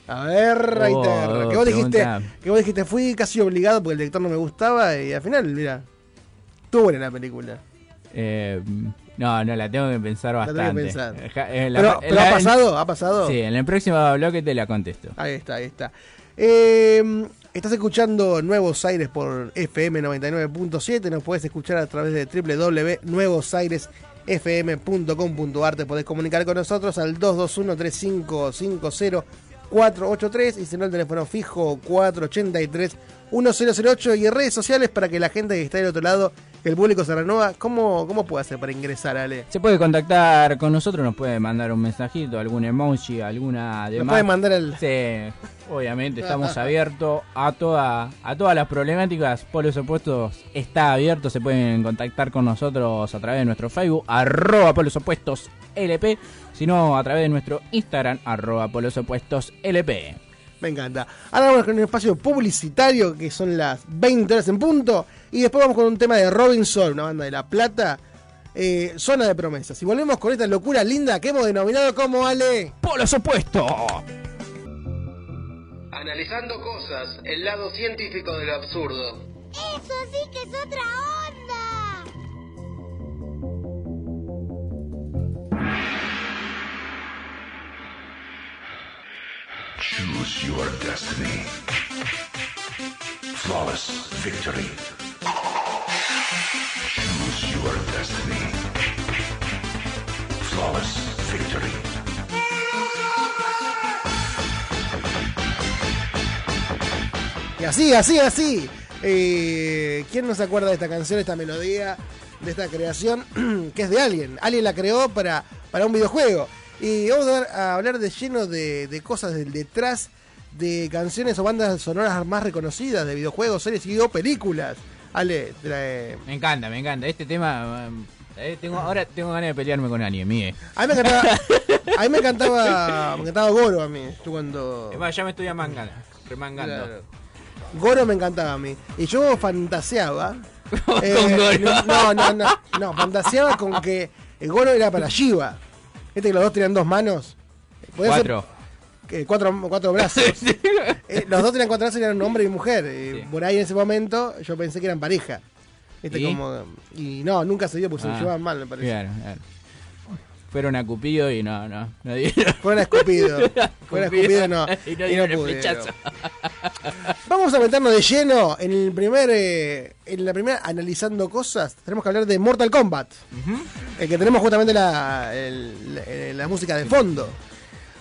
A ver, ahí Oh, te- que vos dijiste, que vos dijiste, fui casi obligado porque el director no me gustaba y al final, mira, estuvo buena la película. Eh, no, no, la tengo que pensar La que bastante. pensar. Ja- eh, la- Pero, pero la- ha pasado, ha pasado. Sí, en el próximo bloque te la contesto. Ahí está, ahí está. Eh, estás escuchando Nuevos Aires por FM 99.7. Nos puedes escuchar a través de www.nuevosairesfm.com.ar. Te podés comunicar con nosotros al 221-3550-483 y si no, el teléfono fijo 483-1008 y redes sociales para que la gente que está del otro lado, el público se renueva. ¿Cómo, cómo puede hacer para ingresar, Ale? Se puede contactar con nosotros, nos puede mandar un mensajito, algún emoji, alguna demás. puede mandar el- Sí, obviamente estamos abiertos a toda a todas las problemáticas. Polos Opuestos está abierto, se pueden contactar con nosotros a través de nuestro Facebook, arroba Polos Opuestos LP, sino a través de nuestro Instagram, arroba Polos Opuestos LP. Me encanta. Ahora vamos con un espacio publicitario que son las 20 horas en punto. Y después vamos con un tema de Robinson, una banda de La Plata. eh, Zona de promesas. Y volvemos con esta locura linda que hemos denominado como Ale. Polos Opuestos. Analizando cosas, el lado científico de lo absurdo. ¡Eso sí que es otra onda! Choose your destiny. Flawless victory. Choose your destiny. Flawless victory. Y así, así, así. Eh, ¿Quién no se acuerda de esta canción, esta melodía, de esta creación que es de alguien? Alguien la creó para, para un videojuego. Y vamos a, hablar de lleno de, de cosas del detrás de canciones o bandas sonoras más reconocidas de videojuegos, series y o películas. Ale, trae- Me encanta, me encanta. Este tema. um, eh, tengo, ahora tengo ganas de pelearme con alguien, mire. A mí me encantaba, a mí me encantaba, me encantaba Goro a mí. Yo cuando Es más, ya me estoy amangando, remangando. Claro. Goro me encantaba a mí. Y yo fantaseaba. eh, Con Goro. No, no, no. No, fantaseaba con que el Goro era para Shiva. Este que los dos tenían dos manos. Podía ser- Cuatro. que cuatro, cuatro brazos. Eh, los dos tenían cuatro brazos y eran un hombre y mujer. Y Por ahí en ese momento yo pensé que eran pareja. ¿Viste? ¿Y? Como, y no, nunca se dio porque se Ah, llevaban mal, me parece. Claro, claro. Fueron a Cupido y no, no, no dieron. Fueron a Escupido. Fueron a Escupido, no. Y no Y no pudieron. Vamos a meternos de lleno en el primer eh, en la primera analizando cosas. Tenemos que hablar de Mortal Kombat. El que tenemos justamente la, el- la- la música de fondo.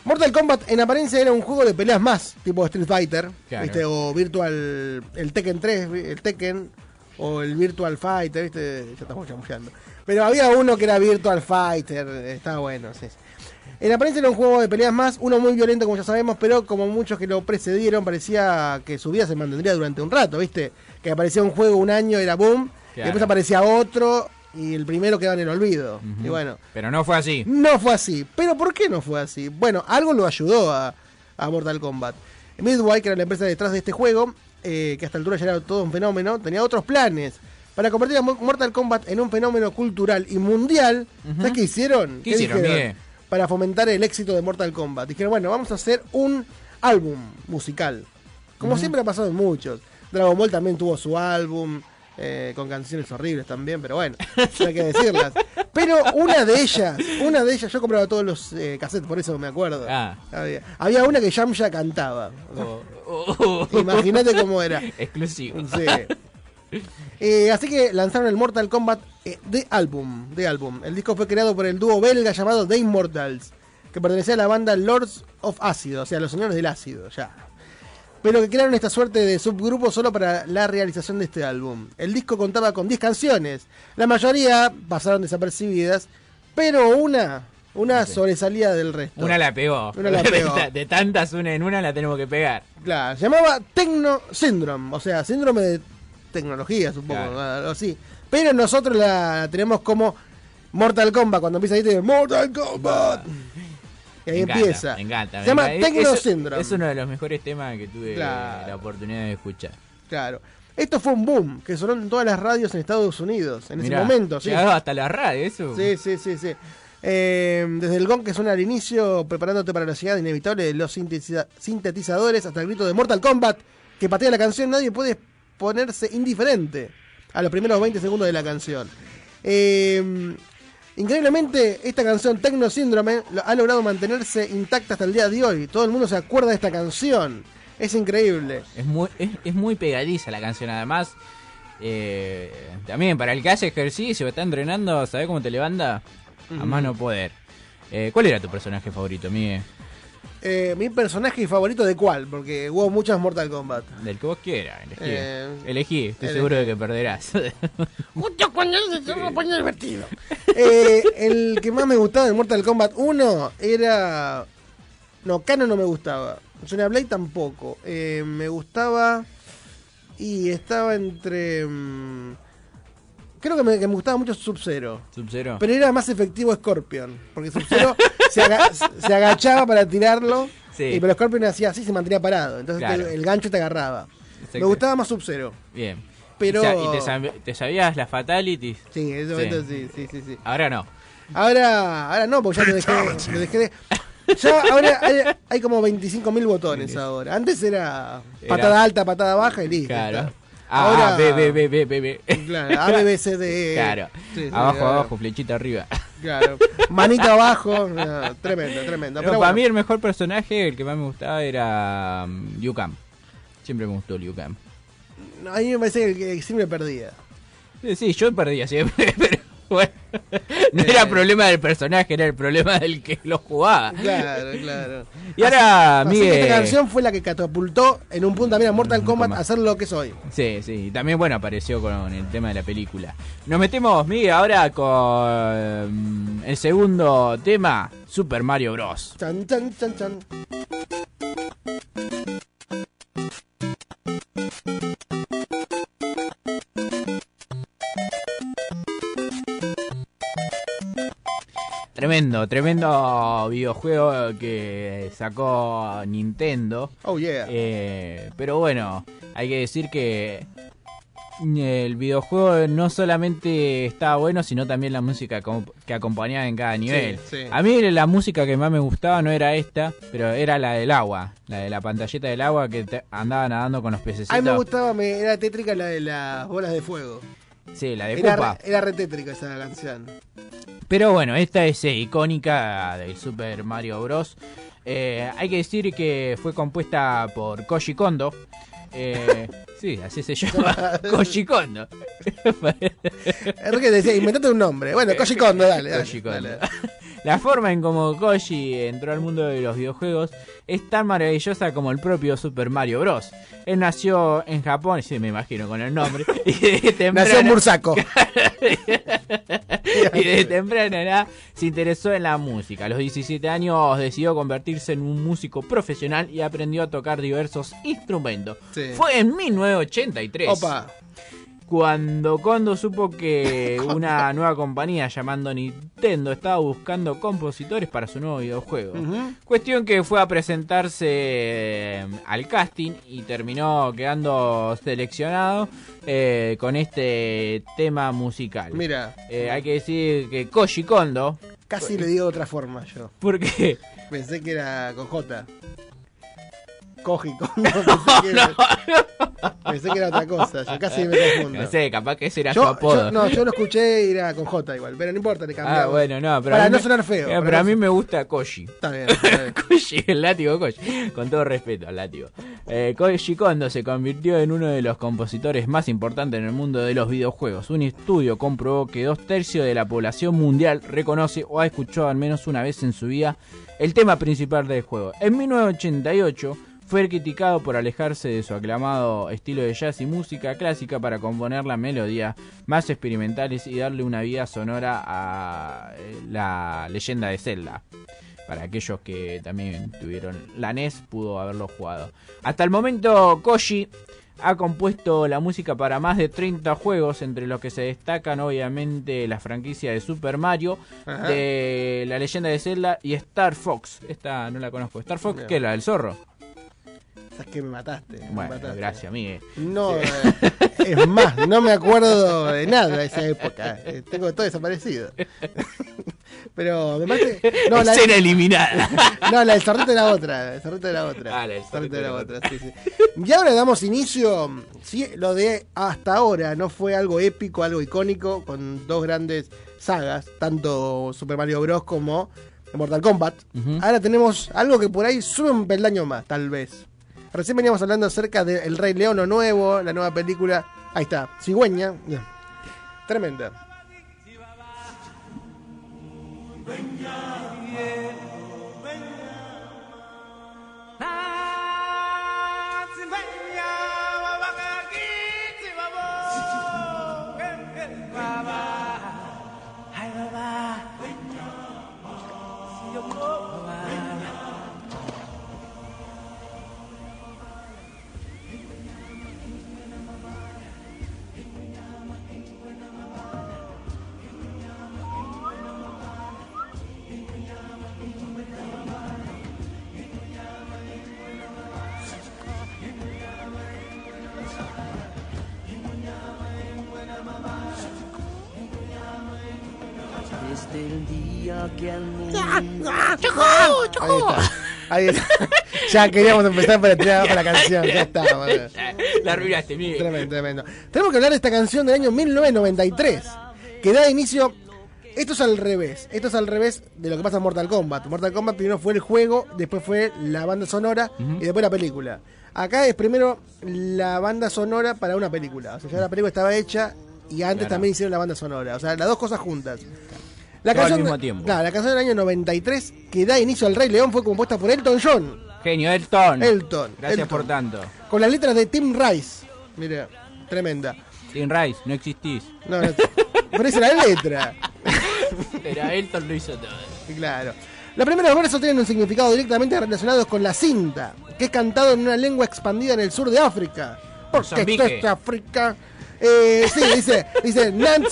Mortal Kombat en apariencia era un juego de peleas más, tipo Street Fighter, Claro. ¿viste? o Virtual el Tekken 3, el Tekken o el Virtual Fighter, ¿viste? Ya estamos chamullando. Pero había uno que era Virtual Fighter, estaba bueno, sí. En apariencia era un juego de peleas más, uno muy violento como ya sabemos, pero como muchos que lo precedieron, parecía que su vida se mantendría durante un rato, ¿viste? Que aparecía un juego un año, era boom, y después aparecía otro, y el primero quedaba en el olvido. Y bueno, Pero no fue así. no fue así. ¿Pero por qué no fue así? Bueno, algo lo ayudó a, a Mortal Kombat. Midway, que era la empresa detrás de este juego, eh, que hasta altura ya era todo un fenómeno, tenía otros planes para convertir a Mo- Mortal Kombat en un fenómeno cultural y mundial. ¿Sabes qué hicieron? ¿Qué hicieron, Miguel? Para fomentar el éxito de Mortal Kombat. Dijeron, bueno, vamos a hacer un álbum musical. Como siempre ha pasado en muchos. Dragon Ball también tuvo su álbum. eh, con canciones horribles también, pero bueno, no hay que decirlas. Pero una de ellas, una de ellas, yo compraba todos los eh, cassettes, por eso me acuerdo. Ah. Había, había una que Yamcha cantaba. Oh. Imagínate cómo era. Exclusivo. Sí. Eh, así que lanzaron el Mortal Kombat eh, de álbum, de álbum. El disco fue creado por el dúo belga llamado The Immortals, que pertenecía a la banda Lords of Ácido, o sea, los señores del ácido, ya. Pero que crearon esta suerte de subgrupo solo para la realización de este álbum. El disco contaba con 10 canciones, la mayoría pasaron desapercibidas, pero una, una sobresalía del resto. Una la pegó. Una la pegó. De, de tantas, una en una la tenemos que pegar. Claro, se llamaba Tecno Syndrome, o sea, síndrome de tecnología, supongo, Claro. algo así. Pero nosotros la tenemos como Mortal Kombat, cuando empieza ahí te dice Mortal Kombat. Y ahí Me encanta, empieza. Me encanta. Se llama. Tecno Es- Syndrome. Es uno de los mejores temas que tuve Claro. la oportunidad de escuchar. Claro. Esto fue un boom, que sonó en todas las radios en Estados Unidos, en Mirá, ese momento. Sí. hasta la radio, eso. Sí, sí, sí, sí. Eh, desde el gong que suena al inicio, preparándote para la llegada inevitable de los sintetiza- sintetizadores, hasta el grito de Mortal Kombat, que patea la canción, nadie puede ponerse indiferente a los primeros 20 segundos de la canción. Eh, increíblemente, esta canción Tecno Síndrome ha logrado mantenerse intacta hasta el día de hoy. Todo el mundo se acuerda de esta canción. Es increíble. Es muy, es, es muy pegadiza la canción, además. eh, también para el que hace ejercicio, está entrenando, ¿sabes cómo te levanta? A Ujú. más no poder. Eh, ¿Cuál era tu personaje favorito, Miguel? Eh, mi personaje favorito de cuál, porque hubo muchas Mortal Kombat. Del que vos quieras, elegí. Eh, elegí, estoy elegí. seguro de que perderás. Mucho cuando se me pone divertido. Eh, el que más me gustaba de Mortal Kombat 1 era. No, Kano no me gustaba. Sonya Blade tampoco. Eh, me gustaba. Y estaba entre. mm, creo que me, que me gustaba mucho Sub-Zero. Sub-Zero. Pero era más efectivo Scorpion. Porque Sub-Zero se, aga- se agachaba para tirarlo. Sí. Y pero Scorpion hacía así y se mantenía parado. Entonces Claro. te- el gancho te agarraba. Exacto. Me gustaba más Sub-Zero. Bien. Pero- ¿Y, sa- y te, sab- te sabías las fatalities? Sí, en ese momento sí, sí, sí, sí. Ahora no. Ahora, ahora no, porque ya lo dejé, lo dejé de... Ya ahora hay, hay como 25.000 botones ahora. Antes era patada alta, patada baja y listo. Claro. Ahora- Ah, B, B, B, B, B, B. Claro, A, B, B, C, D, E. Claro. Sí, sí, abajo, claro. abajo, flechita arriba. Claro. Manita abajo. no, tremendo, tremendo. No, Pero para bueno. mí el mejor personaje, el que más me gustaba era um, Liu Kang. Siempre me gustó Liu Kang. No, a mí me parece que siempre perdía. Sí, sí, yo perdía siempre, pero bueno. No era problema del personaje, era el problema del que lo jugaba. Claro, claro. Y ahora, Así que Miguel. esta canción fue la que catapultó en un punto también a Mortal Kombat a ser lo que soy. Sí, sí, y también bueno, apareció con el tema de la película. Nos metemos, Miguel, ahora con el segundo tema, Super Mario Bros. Chan, chan, chan, chan. Tremendo, tremendo videojuego que sacó Nintendo. Oh, yeah. Eh, pero bueno, hay que decir que el videojuego no solamente estaba bueno, sino también la música que acompañaba en cada nivel. sí. A mí la música que más me gustaba no era esta, pero era la del agua, la de la pantalleta del agua que andaba nadando con los pececitos. A mí me gustaba, me, era tétrica la de las bolas de fuego. Sí, la de Era, era re tétrica esa canción. Pero bueno, esta es eh, icónica del Super Mario Bros. Eh, hay que decir que fue compuesta por Koji Kondo. Eh, sí, así se llama. Koji Kondo. Enrique decía, inventate un nombre. Bueno, Koji Kondo, dale, dale. Koji Kondo. dale. La forma en como Koji entró al mundo de los videojuegos es tan maravillosa como el propio Super Mario Bros. Él nació en Japón, sí, me imagino con el nombre. Y de temprana- Nació en Bursaco. y de temprana edad se interesó en la música. A los 17 años decidió convertirse en un músico profesional y aprendió a tocar diversos instrumentos. Sí. Fue en 1983. Opa. Cuando Kondo supo que una nueva compañía llamando Nintendo estaba buscando compositores para su nuevo videojuego. Cuestión que fue a presentarse eh, al casting y terminó quedando seleccionado eh, con este tema musical. Mira. Eh, hay que decir que Koji Kondo. Casi le digo de otra forma yo. ¿Por qué? Pensé que era con J. Koji Kondo. Pensé, que era, pensé que era otra cosa. Yo casi me confundo. No sé, capaz que ese era Yo- su apodo. yo- no, yo lo escuché y era con J igual. Pero no importa, le cambiamos. Ah, bueno, no, pero Para no me- sonar feo. eh, pero a no- mí me gusta Koji. Está bien. está bien. Koji, el látigo Koji. Con todo respeto al látigo. Eh, Koji Kondo se convirtió en uno de los compositores más importantes en el mundo de los videojuegos. Un estudio comprobó que dos tercios de la población mundial reconoce o ha escuchado al menos una vez en su vida el tema principal del juego. En 1988 fue criticado por alejarse de su aclamado estilo de jazz y música clásica para componer las melodías más experimentales y darle una vida sonora a eh, la leyenda de Zelda. Para aquellos que también tuvieron la NES, pudo haberlo jugado. Hasta el momento, Koji ha compuesto la música para más de 30 juegos, entre los que se destacan obviamente la franquicia de Super Mario, Ajá. de la leyenda de Zelda y Star Fox. Esta no la conozco. ¿Star Fox Bien. qué? ¿La del zorro? Sabes que me mataste. me Bueno, mataste. gracias, Miguel. No, eh, es más, no me acuerdo de nada de esa época. Eh, Tengo todo desaparecido. Pero me mate. No, la, Escena eliminada. no, la del era otra. El era otra. Ah, la del era otra, sí, sí. Y ahora damos inicio. Sí, lo de hasta ahora no fue algo épico, algo icónico, con dos grandes sagas, tanto Super Mario Bros. como Mortal Kombat. Ahora tenemos algo que por ahí sube un peldaño más, tal vez. Recién veníamos hablando acerca de El Rey León, lo nuevo, la nueva película. Ahí está, cigüeña. Tremenda. Del día que al mundo. Ahí está. Ahí está. Ya queríamos empezar para tirar la canción. Ya está. boludo. La arruinaste, Miguel. Tremendo, tremendo. Tenemos que hablar de esta canción del año 1993, que da inicio. Esto es al revés. Esto es al revés de lo que pasa en Mortal Kombat. Mortal Kombat primero fue el juego, después fue la banda sonora y después la película. Acá es primero la banda sonora para una película. O sea, ya la película estaba hecha y antes Claro. también hicieron la banda sonora. O sea, las dos cosas juntas. La Todo al canción, mismo tiempo. Claro, la canción del año 93 que da inicio al Rey León fue compuesta por Elton John. Genio, Elton. Elton. Gracias Elton. por tanto. Con las letras de Tim Rice. Mira, tremenda. Tim Rice, no existís. No, no, pero esa es la letra. Pero Elton lo hizo todo. Claro. Los primeros versos tienen un significado directamente relacionado con la cinta, que es cantado en una lengua expandida en el sur de África. Porque Mozambique. esto es África. Eh, sí, dice, dice Nant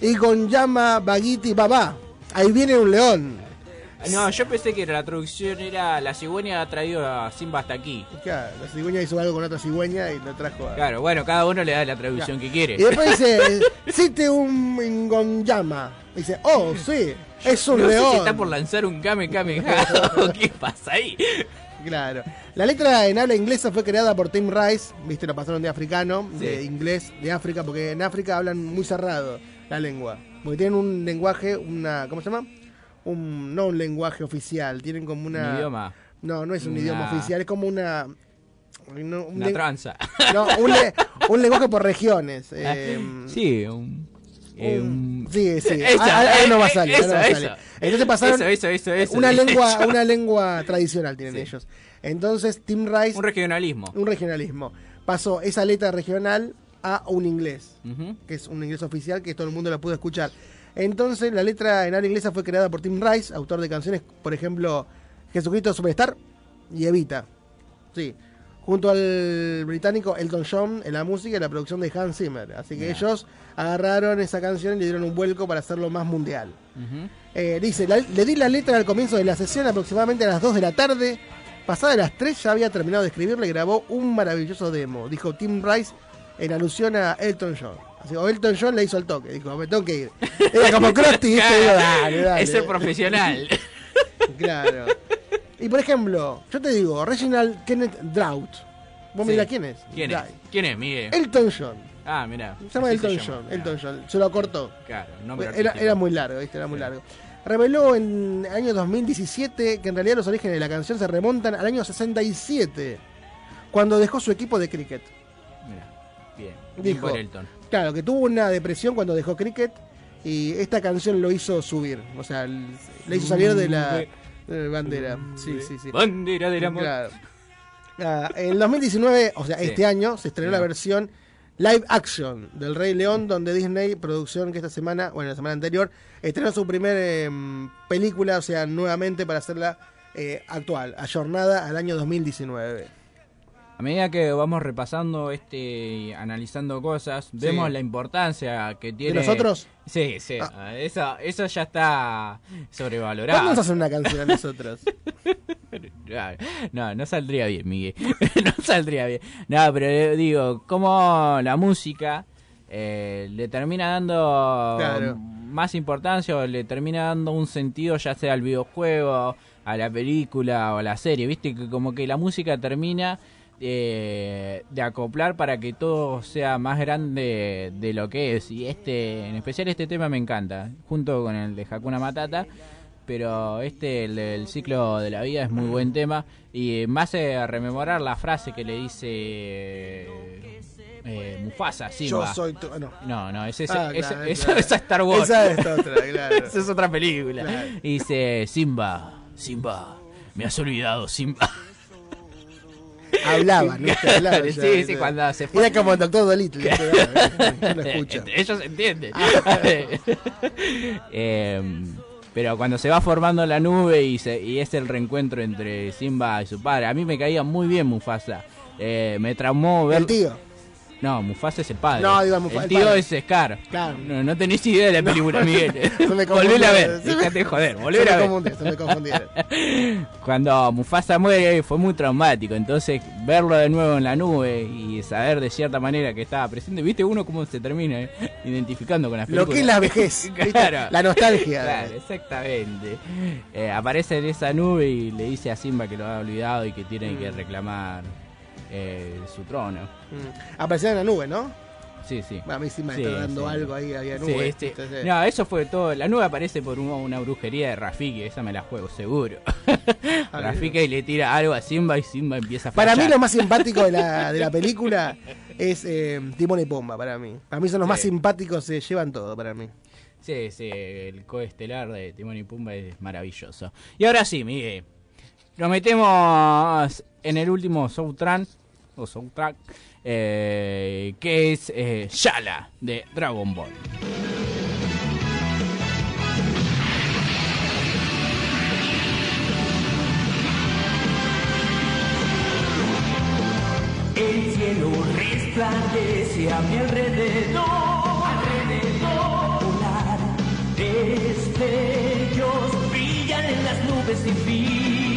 y Gonyama Bagiti Baba. Ahí viene un león. No, yo pensé que la traducción era la cigüeña ha traído a Simba hasta aquí. Claro, la cigüeña hizo algo con otra cigüeña y lo trajo a... Claro, bueno, cada uno le da la traducción que quiere. Y después dice, Site un Gonyama. Dice, oh, sí, es un no sé león. si está por lanzar un Kame Kame qué pasa ahí. Claro. La letra en habla inglesa fue creada por Tim Rice, viste, lo pasaron de africano, de inglés, de África, porque en África hablan muy cerrado la lengua. Porque tienen un lenguaje, una, ¿cómo se llama? Un, no un lenguaje oficial, tienen como una... Un idioma. No, no es un Una- idioma oficial, es como una... no, un Una tranza. No, un, le- un lenguaje por regiones. eh, Sí, un. Eh, un- Sí, sí. Esa, Ah, ah, ah, no va a eh, salir. no va a eso. salir. Entonces pasaron Eso, eso, eso, eso, una lengua, una lengua tradicional tienen Sí. ellos. Entonces Tim Rice, Un regionalismo. un regionalismo, pasó esa letra regional a un inglés, que es un inglés oficial que todo el mundo la pudo escuchar. Entonces la letra en habla inglesa fue creada por Tim Rice, autor de canciones, por ejemplo, Jesucristo Superstar y Evita. Sí. Junto al británico Elton John en la música y la producción de Hans Zimmer. Así que ellos agarraron esa canción y le dieron un vuelco para hacerlo más mundial. Eh, dice, "La- le di la letra al comienzo de la sesión aproximadamente a las 2 de la tarde. Pasada las 3 ya había terminado de escribirle y grabó un maravilloso demo, dijo Tim Rice en alusión a Elton John. Así, o Elton John le hizo el toque, dijo, me tengo que ir. Era como Krusty. Digo, dale, dale. Es ser profesional. Claro. Y por ejemplo, yo te digo, Reginald Kenneth Drought. Vos Sí. dirás quién es. ¿Quién es? ¿Quién es, Miguel? Elton John. Ah, mira. Se llama Elton John. Elton John. Se lo cortó. Claro, nombre Era, era muy largo, ¿viste? Era muy largo. Reveló en el año 2017 que en realidad los orígenes de la canción se remontan al año 67, cuando dejó su equipo de cricket. Mira, bien. Bien Dijo, por Elton. claro, que tuvo una depresión cuando dejó cricket y esta canción lo hizo subir, o sea, le hizo salir de la la bandera. Sí, sí, sí. Bandera del amor. Claro. Ah, en 2019, o sea, Sí. este año, se estrenó Sí. la versión live action del Rey León, donde Disney, producción que esta semana, bueno, la semana anterior, estrenó su primer em, película, o sea, nuevamente para hacerla eh, actual, ayornada al año 2019. A medida que vamos repasando este, analizando cosas, vemos la importancia que tiene. nosotros? Sí, sí. Ah. Eso, eso ya está sobrevalorado. ¿Cuándo nos hacen una canción a nosotros? No, no saldría bien, Miguel. no saldría bien. No, pero eh, digo, como la música eh, le termina dando Claro. más importancia o le termina dando un sentido, ya sea al videojuego, a la película o a la serie. Viste que como que la música termina eh, de acoplar para que todo sea más grande de lo que es. Y este, en especial este tema me encanta, junto con el de Hakuna Matata pero este, el del ciclo de la vida, es muy buen tema y me hace rememorar la frase que le dice eh, Mufasa, Simba. Yo soy tu... No. No, no, ese, Ah, claro, claro. esa es Star Wars. Esa es otra, claro. Esa es otra película. Y dice, Simba, Simba, me has olvidado, Simba. Hablaban. Hablaban Sí, ya, sí, cuando se fue. Era como el doctor Dolittle. Ellos entienden. Eh, pero cuando se va formando la nube y, se- y es el reencuentro entre Simba y su padre, a mí me caía muy bien Mufasa. Eh, me traumó ver. El tío. No, Mufasa es el padre. No, digo, Mufa- el tío padre. es Scar. Claro. No, no tenés idea de la película, Miguel. Volver a ver, déjate de joder, volver a ver. se me confundieron. Cuando Mufasa muere fue muy traumático, entonces verlo de nuevo en la nube y saber de cierta manera que estaba presente, viste uno cómo se termina eh, identificando con las Lo películas. que es la vejez. Claro. La nostalgia. Claro, exactamente. Eh, aparece en esa nube y le dice a Simba que lo ha olvidado y que tiene que reclamar eh, su trono. Mm. En la nube, ¿no? Sí, sí. Bueno, a mí sí me Sí, está dando sí. algo ahí, había nube. sí. entonces- No, eso fue todo. La nube aparece por una, una brujería de Rafiki, esa me la juego, seguro. Rafiki le tira algo a Simba y Simba empieza a Para mí lo más simpático de la, de la película es eh, Timón y Pomba, para mí. Para mí son los más simpáticos, se llevan todo, para mí. Sí, sí, el coestelar de Timón y Pumba es maravilloso. Y ahora sí, Miguel. Nos metemos en el último soundtrack, o soundtrack, eh, que es eh, Shala de Dragon Ball. El cielo resplandece a mi alrededor, alrededor. Volar destellos brillan en las nubes sin fin.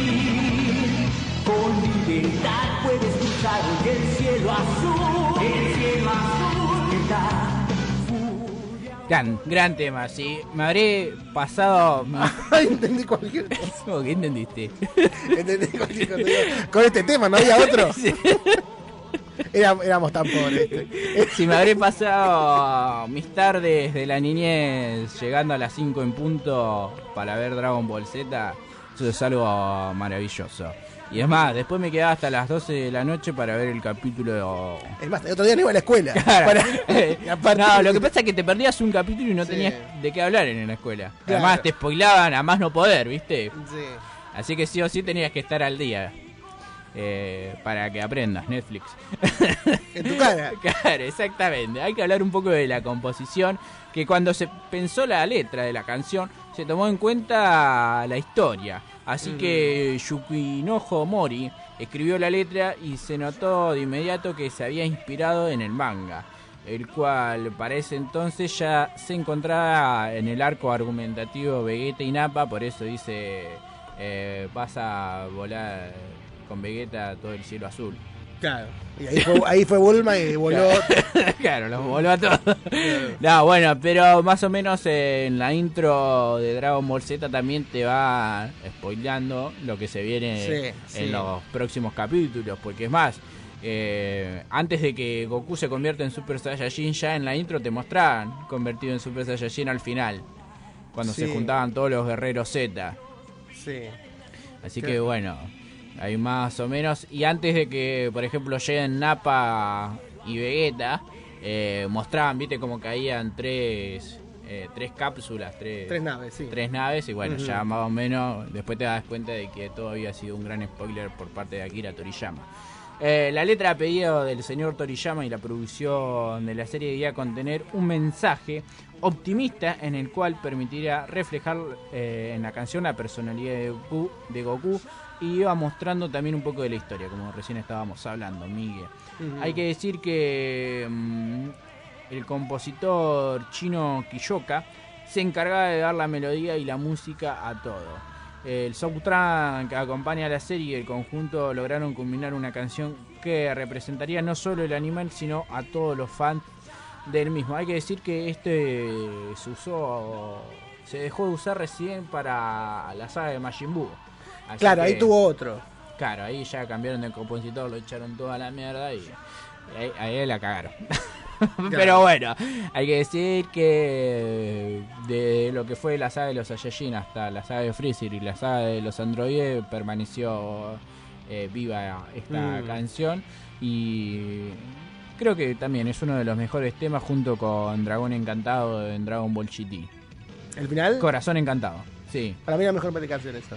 Con libertad puedes cruzar hoy el cielo azul, el cielo azul que da Gran, gran tema, sí. Me habré pasado... Entendí cualquier cosa. ¿Cómo que entendiste? Entendí cualquier cosa. Con este tema, ¿no había otro? Era- éramos tan pobres. este. Si me habré pasado mis tardes de la niñez llegando a las 5 en punto para ver Dragon Ball Z, eso es algo maravilloso. Y es más, después me quedaba hasta las 12 de la noche para ver el capítulo... Es más, el otro día no iba a la escuela. Claro. Para- No, lo que pasa es que te perdías un capítulo y no Sí. tenías de qué hablar en la escuela. Claro. Además te spoilaban a más no poder, ¿viste? Sí. Así que sí o sí tenías que estar al día. eh, para que aprendas, Netflix. En tu cara. Claro, exactamente. Hay que hablar un poco de la composición, que cuando se pensó la letra de la canción, se tomó en cuenta la historia. Así Mm. que Yukinojo Mori escribió la letra y se notó de inmediato que se había inspirado en el manga, el cual para ese entonces ya se encontraba en el arco argumentativo Vegeta y Nappa, por eso dice, eh, vas a volar con Vegeta todo el cielo azul. Claro. Y ahí fue, ahí fue Bulma y voló. claro, los voló a todos. No, bueno, pero más o menos eh, en la intro de Dragon Ball Z también te va spoileando lo que se viene Sí, en sí. los próximos capítulos, porque es más, eh, antes de que Goku se convierta en Super Saiyajin, ya en la intro te mostraban convertido en Super Saiyajin al final, cuando se juntaban todos los guerreros Z. Sí. Así que bueno, hay más o menos. Y antes de que, por ejemplo, lleguen Nappa y Vegeta, eh, mostraban, viste, como caían tres, eh, tres cápsulas, tres, Tres naves, sí. tres naves. Y bueno, ya más o menos, después te das cuenta de que todo había sido un gran spoiler por parte de Akira Toriyama. Eh, la letra a pedido del señor Toriyama y la producción de la serie debía contener un mensaje optimista en el cual permitiría reflejar eh, en la canción la personalidad de Goku, de Goku y iba mostrando también un poco de la historia, como recién estábamos hablando, Miguel. Hay que decir que mm, el compositor chino Kiyoka se encargaba de dar la melodía y la música a todo. El soundtrack que acompaña a la serie y el conjunto lograron combinar una canción que representaría no solo el animal, sino a todos los fans del mismo. Hay que decir que este se usó, se dejó de usar recién para la saga de Majin Buu. Así Claro, ahí tuvo otro. Claro, ahí ya cambiaron de compositor, lo echaron toda la mierda y ahí, ahí la cagaron. Pero bueno, hay que decir que de lo que fue la saga de los Saiyajin hasta la saga de Freezer y la saga de los androides permaneció eh, viva esta Mm. canción y creo que también es uno de los mejores temas junto con Dragón Encantado en Dragon Ball GT. ¿El final? Corazón Encantado, sí. Para mí la mejor canción esa.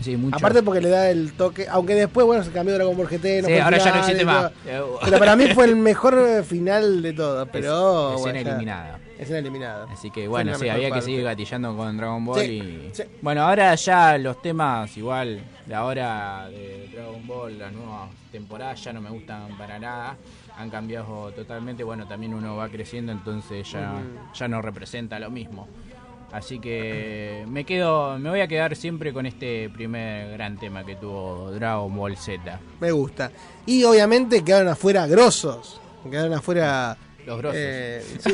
Sí, mucho. Aparte porque le da el toque, aunque después, bueno, se cambió Dragon Ball GT. No Sí, ahora ya no existe más. todo. Pero para mí fue el mejor eh, final de todo. Pero. Es- escena bueno, eliminada. Escena eliminada. Así que bueno, la sí, había que seguir gatillando con Dragon Ball Sí, y... sí. Bueno, ahora ya los temas igual de ahora de Dragon Ball, las nuevas temporadas ya no me gustan para nada. han cambiado totalmente. Bueno, también uno va creciendo, entonces ya, ya no representa lo mismo. Así que me quedo, me voy a quedar siempre con este primer gran tema que tuvo Dragon Ball Z. Me gusta. Y obviamente quedaron afuera grosos. Quedaron afuera. Los grosos. eh, sí.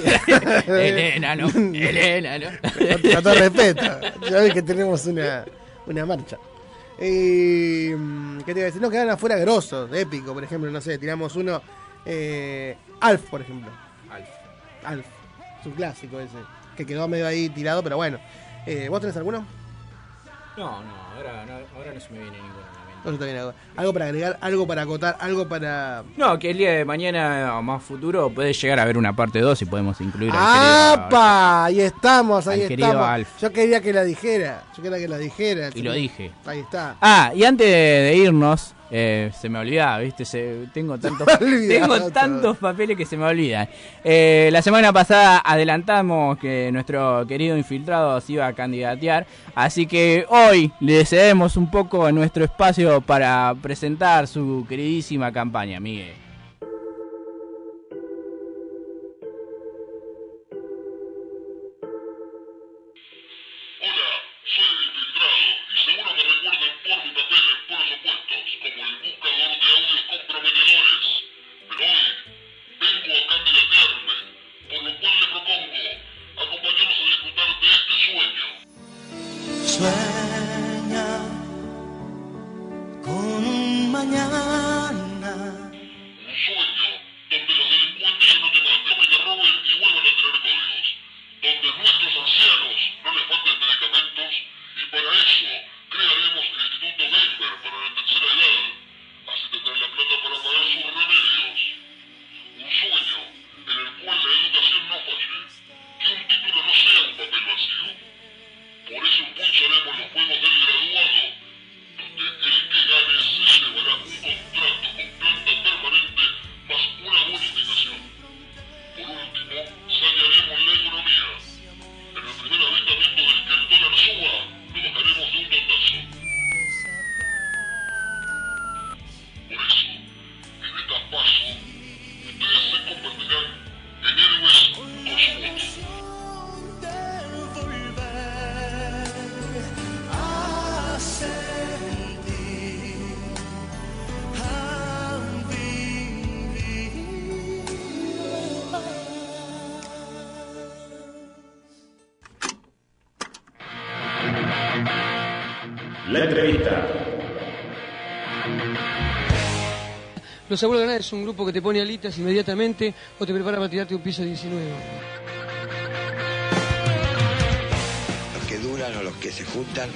Elena, ¿no? Elena, ¿no? Con, con todo respeto. Ya ves que tenemos una, una marcha. Eh, ¿Qué te iba a decir? No, quedaron afuera grosos. Épico, por ejemplo. No sé, tiramos uno. eh, Alf, por ejemplo. Alf. Alf. Es un clásico ese. Que quedó medio ahí tirado, pero bueno. Eh, ¿Vos tenés alguno? No, no, ahora no, ahora no se me viene ninguno. No se te viene algo. Algo para agregar, algo para acotar, algo para. No, que el día de mañana o más futuro puede llegar a haber una parte 2 y podemos incluir al querido- ¡Apa! Ahí estamos, ahí querido estamos. Alf. Yo quería que la dijera. Yo quería que la dijera. Y lo dije. Ahí está. Ah, y antes de irnos, eh, se me olvidaba, ¿viste? Se- tengo tantos, tengo tantos papeles que se me olvidan. Eh, la semana pasada adelantamos que nuestro querido infiltrado se iba a candidatear, así que hoy le cedemos un poco nuestro espacio para presentar su queridísima campaña, Miguel. Los Abuelos de Nada es un grupo que te pone alitas inmediatamente o te prepara para tirarte un piso 19. Los que duran o los que se juntan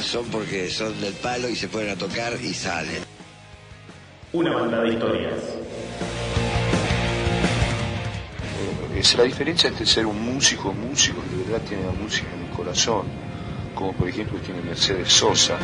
son porque son del palo y se ponen a tocar y salen. Una banda de historias. Es la diferencia entre ser un músico, músico que de verdad tiene la música en el corazón, como por ejemplo tiene Mercedes Sosa.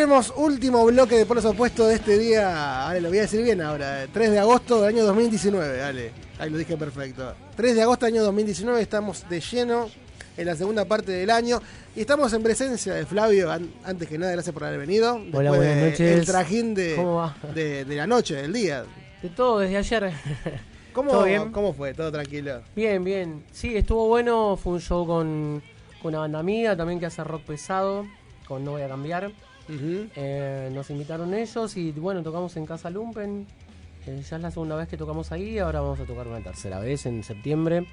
Volvemos, último bloque de polos opuestos de este día. Ale, lo voy a decir bien ahora. eh, 3 de agosto del año 2019, Ale. Ahí lo dije perfecto. 3 de agosto del año 2019, estamos de lleno en la segunda parte del año. Y estamos en presencia de Flavio. An- antes que nada, gracias por haber venido. Después buenas de noches. El trajín de, la noche, del día. De todo desde ayer. ¿Cómo, ¿Todo bien? ¿Cómo fue? ¿Todo tranquilo? Bien, bien. Sí, estuvo bueno. Fue un show con, con una banda amiga también que hace rock pesado. Con No Voy a Cambiar. Eh, nos invitaron ellos y bueno, tocamos en Casa Lumpen. Eh, ya es la segunda vez que tocamos ahí. Ahora vamos a tocar una tercera vez en septiembre.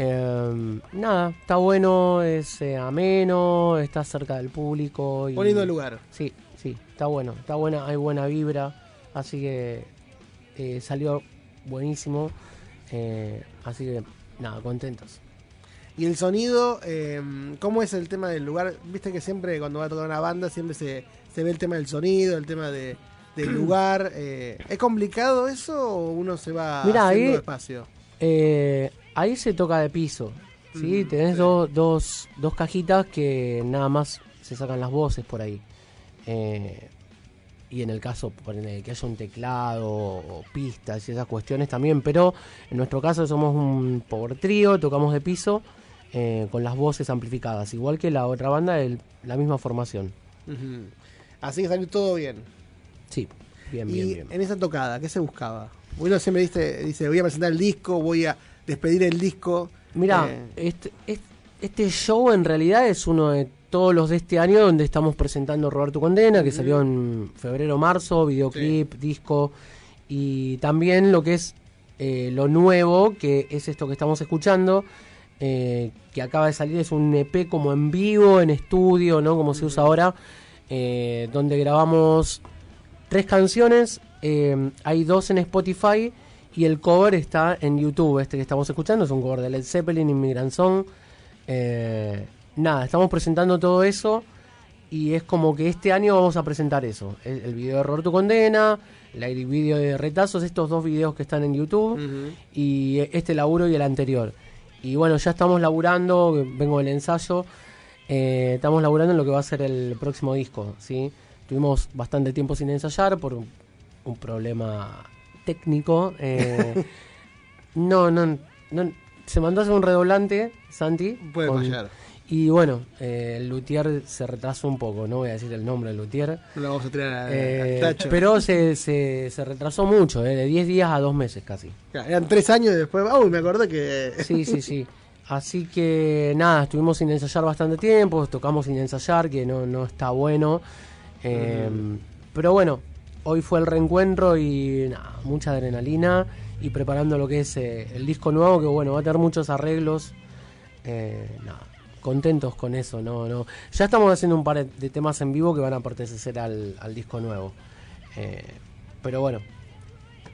Eh, nada, está bueno, es eh, ameno, está cerca del público. Y, lindo lugar. Sí, sí, está bueno, está buena, hay buena vibra, así que eh, salió buenísimo, así que nada, contentos. Y el sonido, eh, ¿cómo es el tema del lugar? Viste que siempre cuando va a tocar una banda siempre se, se ve el tema del sonido, el tema de, del lugar. eh, ¿Es complicado eso o uno se va Mirá, haciendo ahí- despacio? Eh, ahí se toca de piso, ¿sí? Mm, Tenés sí. dos, dos, dos cajitas que nada más se sacan las voces por ahí. Eh, y en el caso ponele, que haya un teclado o pistas y esas cuestiones también, pero en nuestro caso somos un power trío, tocamos de piso eh, con las voces amplificadas, igual que la otra banda, el- la misma formación. Así que salió todo bien. Sí, bien, y bien, bien. en esa tocada, ¿qué se buscaba? Bueno, siempre dice, dice, voy a presentar el disco, voy a despedir el disco. Mira, Eh, este, es- este show en realidad es uno de todos los de este año donde estamos presentando Roberto Condena, que salió en febrero, marzo, videoclip, disco, y también lo que es eh, lo nuevo, que es esto que estamos escuchando, eh, que acaba de salir, es un EP como en vivo, en estudio, ¿no? Como se usa ahora, eh, donde grabamos tres canciones, eh, hay dos en Spotify y el cover está en YouTube, este que estamos escuchando, es un cover de Led Zeppelin, Immigrant Song. Eh, nada, estamos presentando todo eso y es como que este año vamos a presentar eso, el, el video de Roberto Condena, el video de Retazos, estos dos videos que están en YouTube y este laburo y el anterior. Y bueno, ya estamos laburando, vengo del ensayo, eh, estamos laburando en lo que va a ser el próximo disco, ¿sí? Tuvimos bastante tiempo sin ensayar por un, problema técnico. eh, no, no, no, se mandó a hacer un redoblante, Santi. Puede fallar. Y bueno, eh, el luthier se retrasó un poco, no voy a decir el nombre del luthier. no lo vamos a tirar a- Eh, al tacho. pero se, se, se retrasó mucho, eh, de 10 días a 2 meses casi. Claro, Eran tres años y después. Uy, me acordé que. Sí, sí, sí. Así que nada, estuvimos sin ensayar bastante tiempo, tocamos sin ensayar, que no, no está bueno. Eh, Pero bueno, hoy fue el reencuentro y nada, mucha adrenalina y preparando lo que es eh, el disco nuevo, que bueno, va a tener muchos arreglos. Eh, nada, contentos con eso, no, no. Ya estamos haciendo un par de temas en vivo que van a pertenecer al, al disco nuevo. Eh, pero bueno,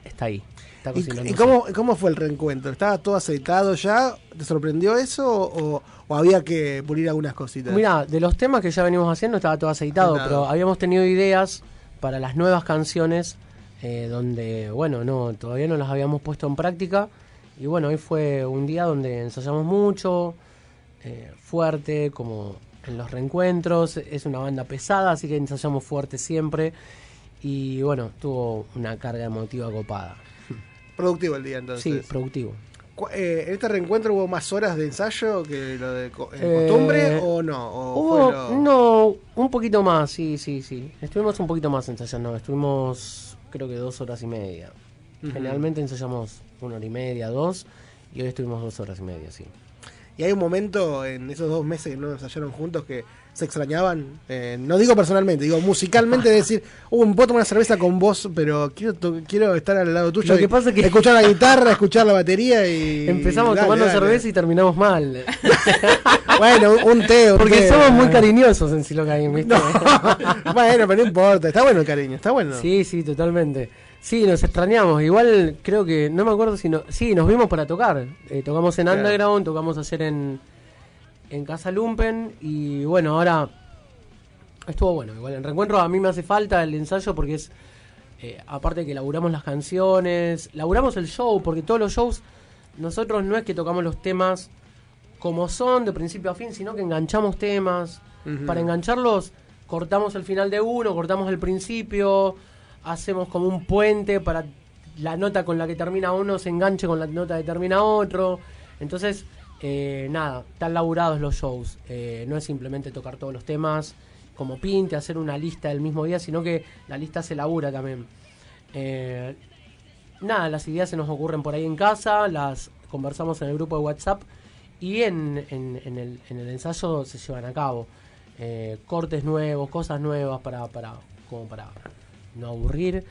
está ahí. Está ¿Y, cómo, cómo fue el reencuentro? ¿Estaba todo aceitado ya? ¿Te sorprendió eso o, o había que pulir algunas cositas? Mira, de los temas que ya venimos haciendo estaba todo aceitado, Aceitado. pero habíamos tenido ideas para las nuevas canciones eh, donde, bueno, no, todavía no las habíamos puesto en práctica. Y bueno, hoy fue un día donde ensayamos mucho, eh, fuerte, como en los reencuentros. Es una banda pesada, así que ensayamos fuerte siempre. Y bueno, tuvo una carga emotiva copada. Productivo el día entonces. Sí, productivo. Eh, ¿En este reencuentro hubo más horas de ensayo que lo de co- eh, costumbre o no? ¿O Hubo, lo- no, un poquito más, sí, sí, sí. Estuvimos un poquito más ensayando, estuvimos creo que dos horas y media. Generalmente ensayamos una hora y media, dos, y hoy estuvimos dos horas y media, sí. Y hay un momento en esos dos meses que no ensayaron juntos que se extrañaban. Eh, no digo personalmente, digo musicalmente, de decir, uh, me puedo tomar una cerveza con vos, pero quiero, quiero estar al lado tuyo. Lo que pasa que- Escuchar la guitarra, escuchar la batería y. Empezamos dale, tomando dale. cerveza y terminamos mal. Bueno, un, un té. un Porque té. somos muy cariñosos en Silocaín, ¿viste? bueno, pero no importa, está bueno el cariño, está bueno. Sí, sí, totalmente. Sí, nos extrañamos. Igual creo que, no me acuerdo si no. Sí, nos vimos para tocar. Eh, tocamos en Claro. Underground, tocamos ayer en, en Casa Lumpen. Y bueno, ahora estuvo bueno. Igual el reencuentro a mí me hace falta el ensayo porque es. eh, aparte de que laburamos las canciones, laburamos el show, porque todos los shows, nosotros no es que tocamos los temas como son, de principio a fin, sino que enganchamos temas. Para engancharlos, cortamos el final de uno, cortamos el principio, hacemos como un puente para la nota con la que termina uno se enganche con la nota que termina otro. Entonces, eh, nada, están laburados los shows. Eh, no es simplemente tocar todos los temas como pinte, hacer una lista del mismo día, sino que la lista se labura también. Eh, nada, las ideas se nos ocurren por ahí en casa, las conversamos en el grupo de WhatsApp y en, el, en el ensayo se llevan a cabo cortes nuevos, cosas nuevas para, para, como para no aburrir,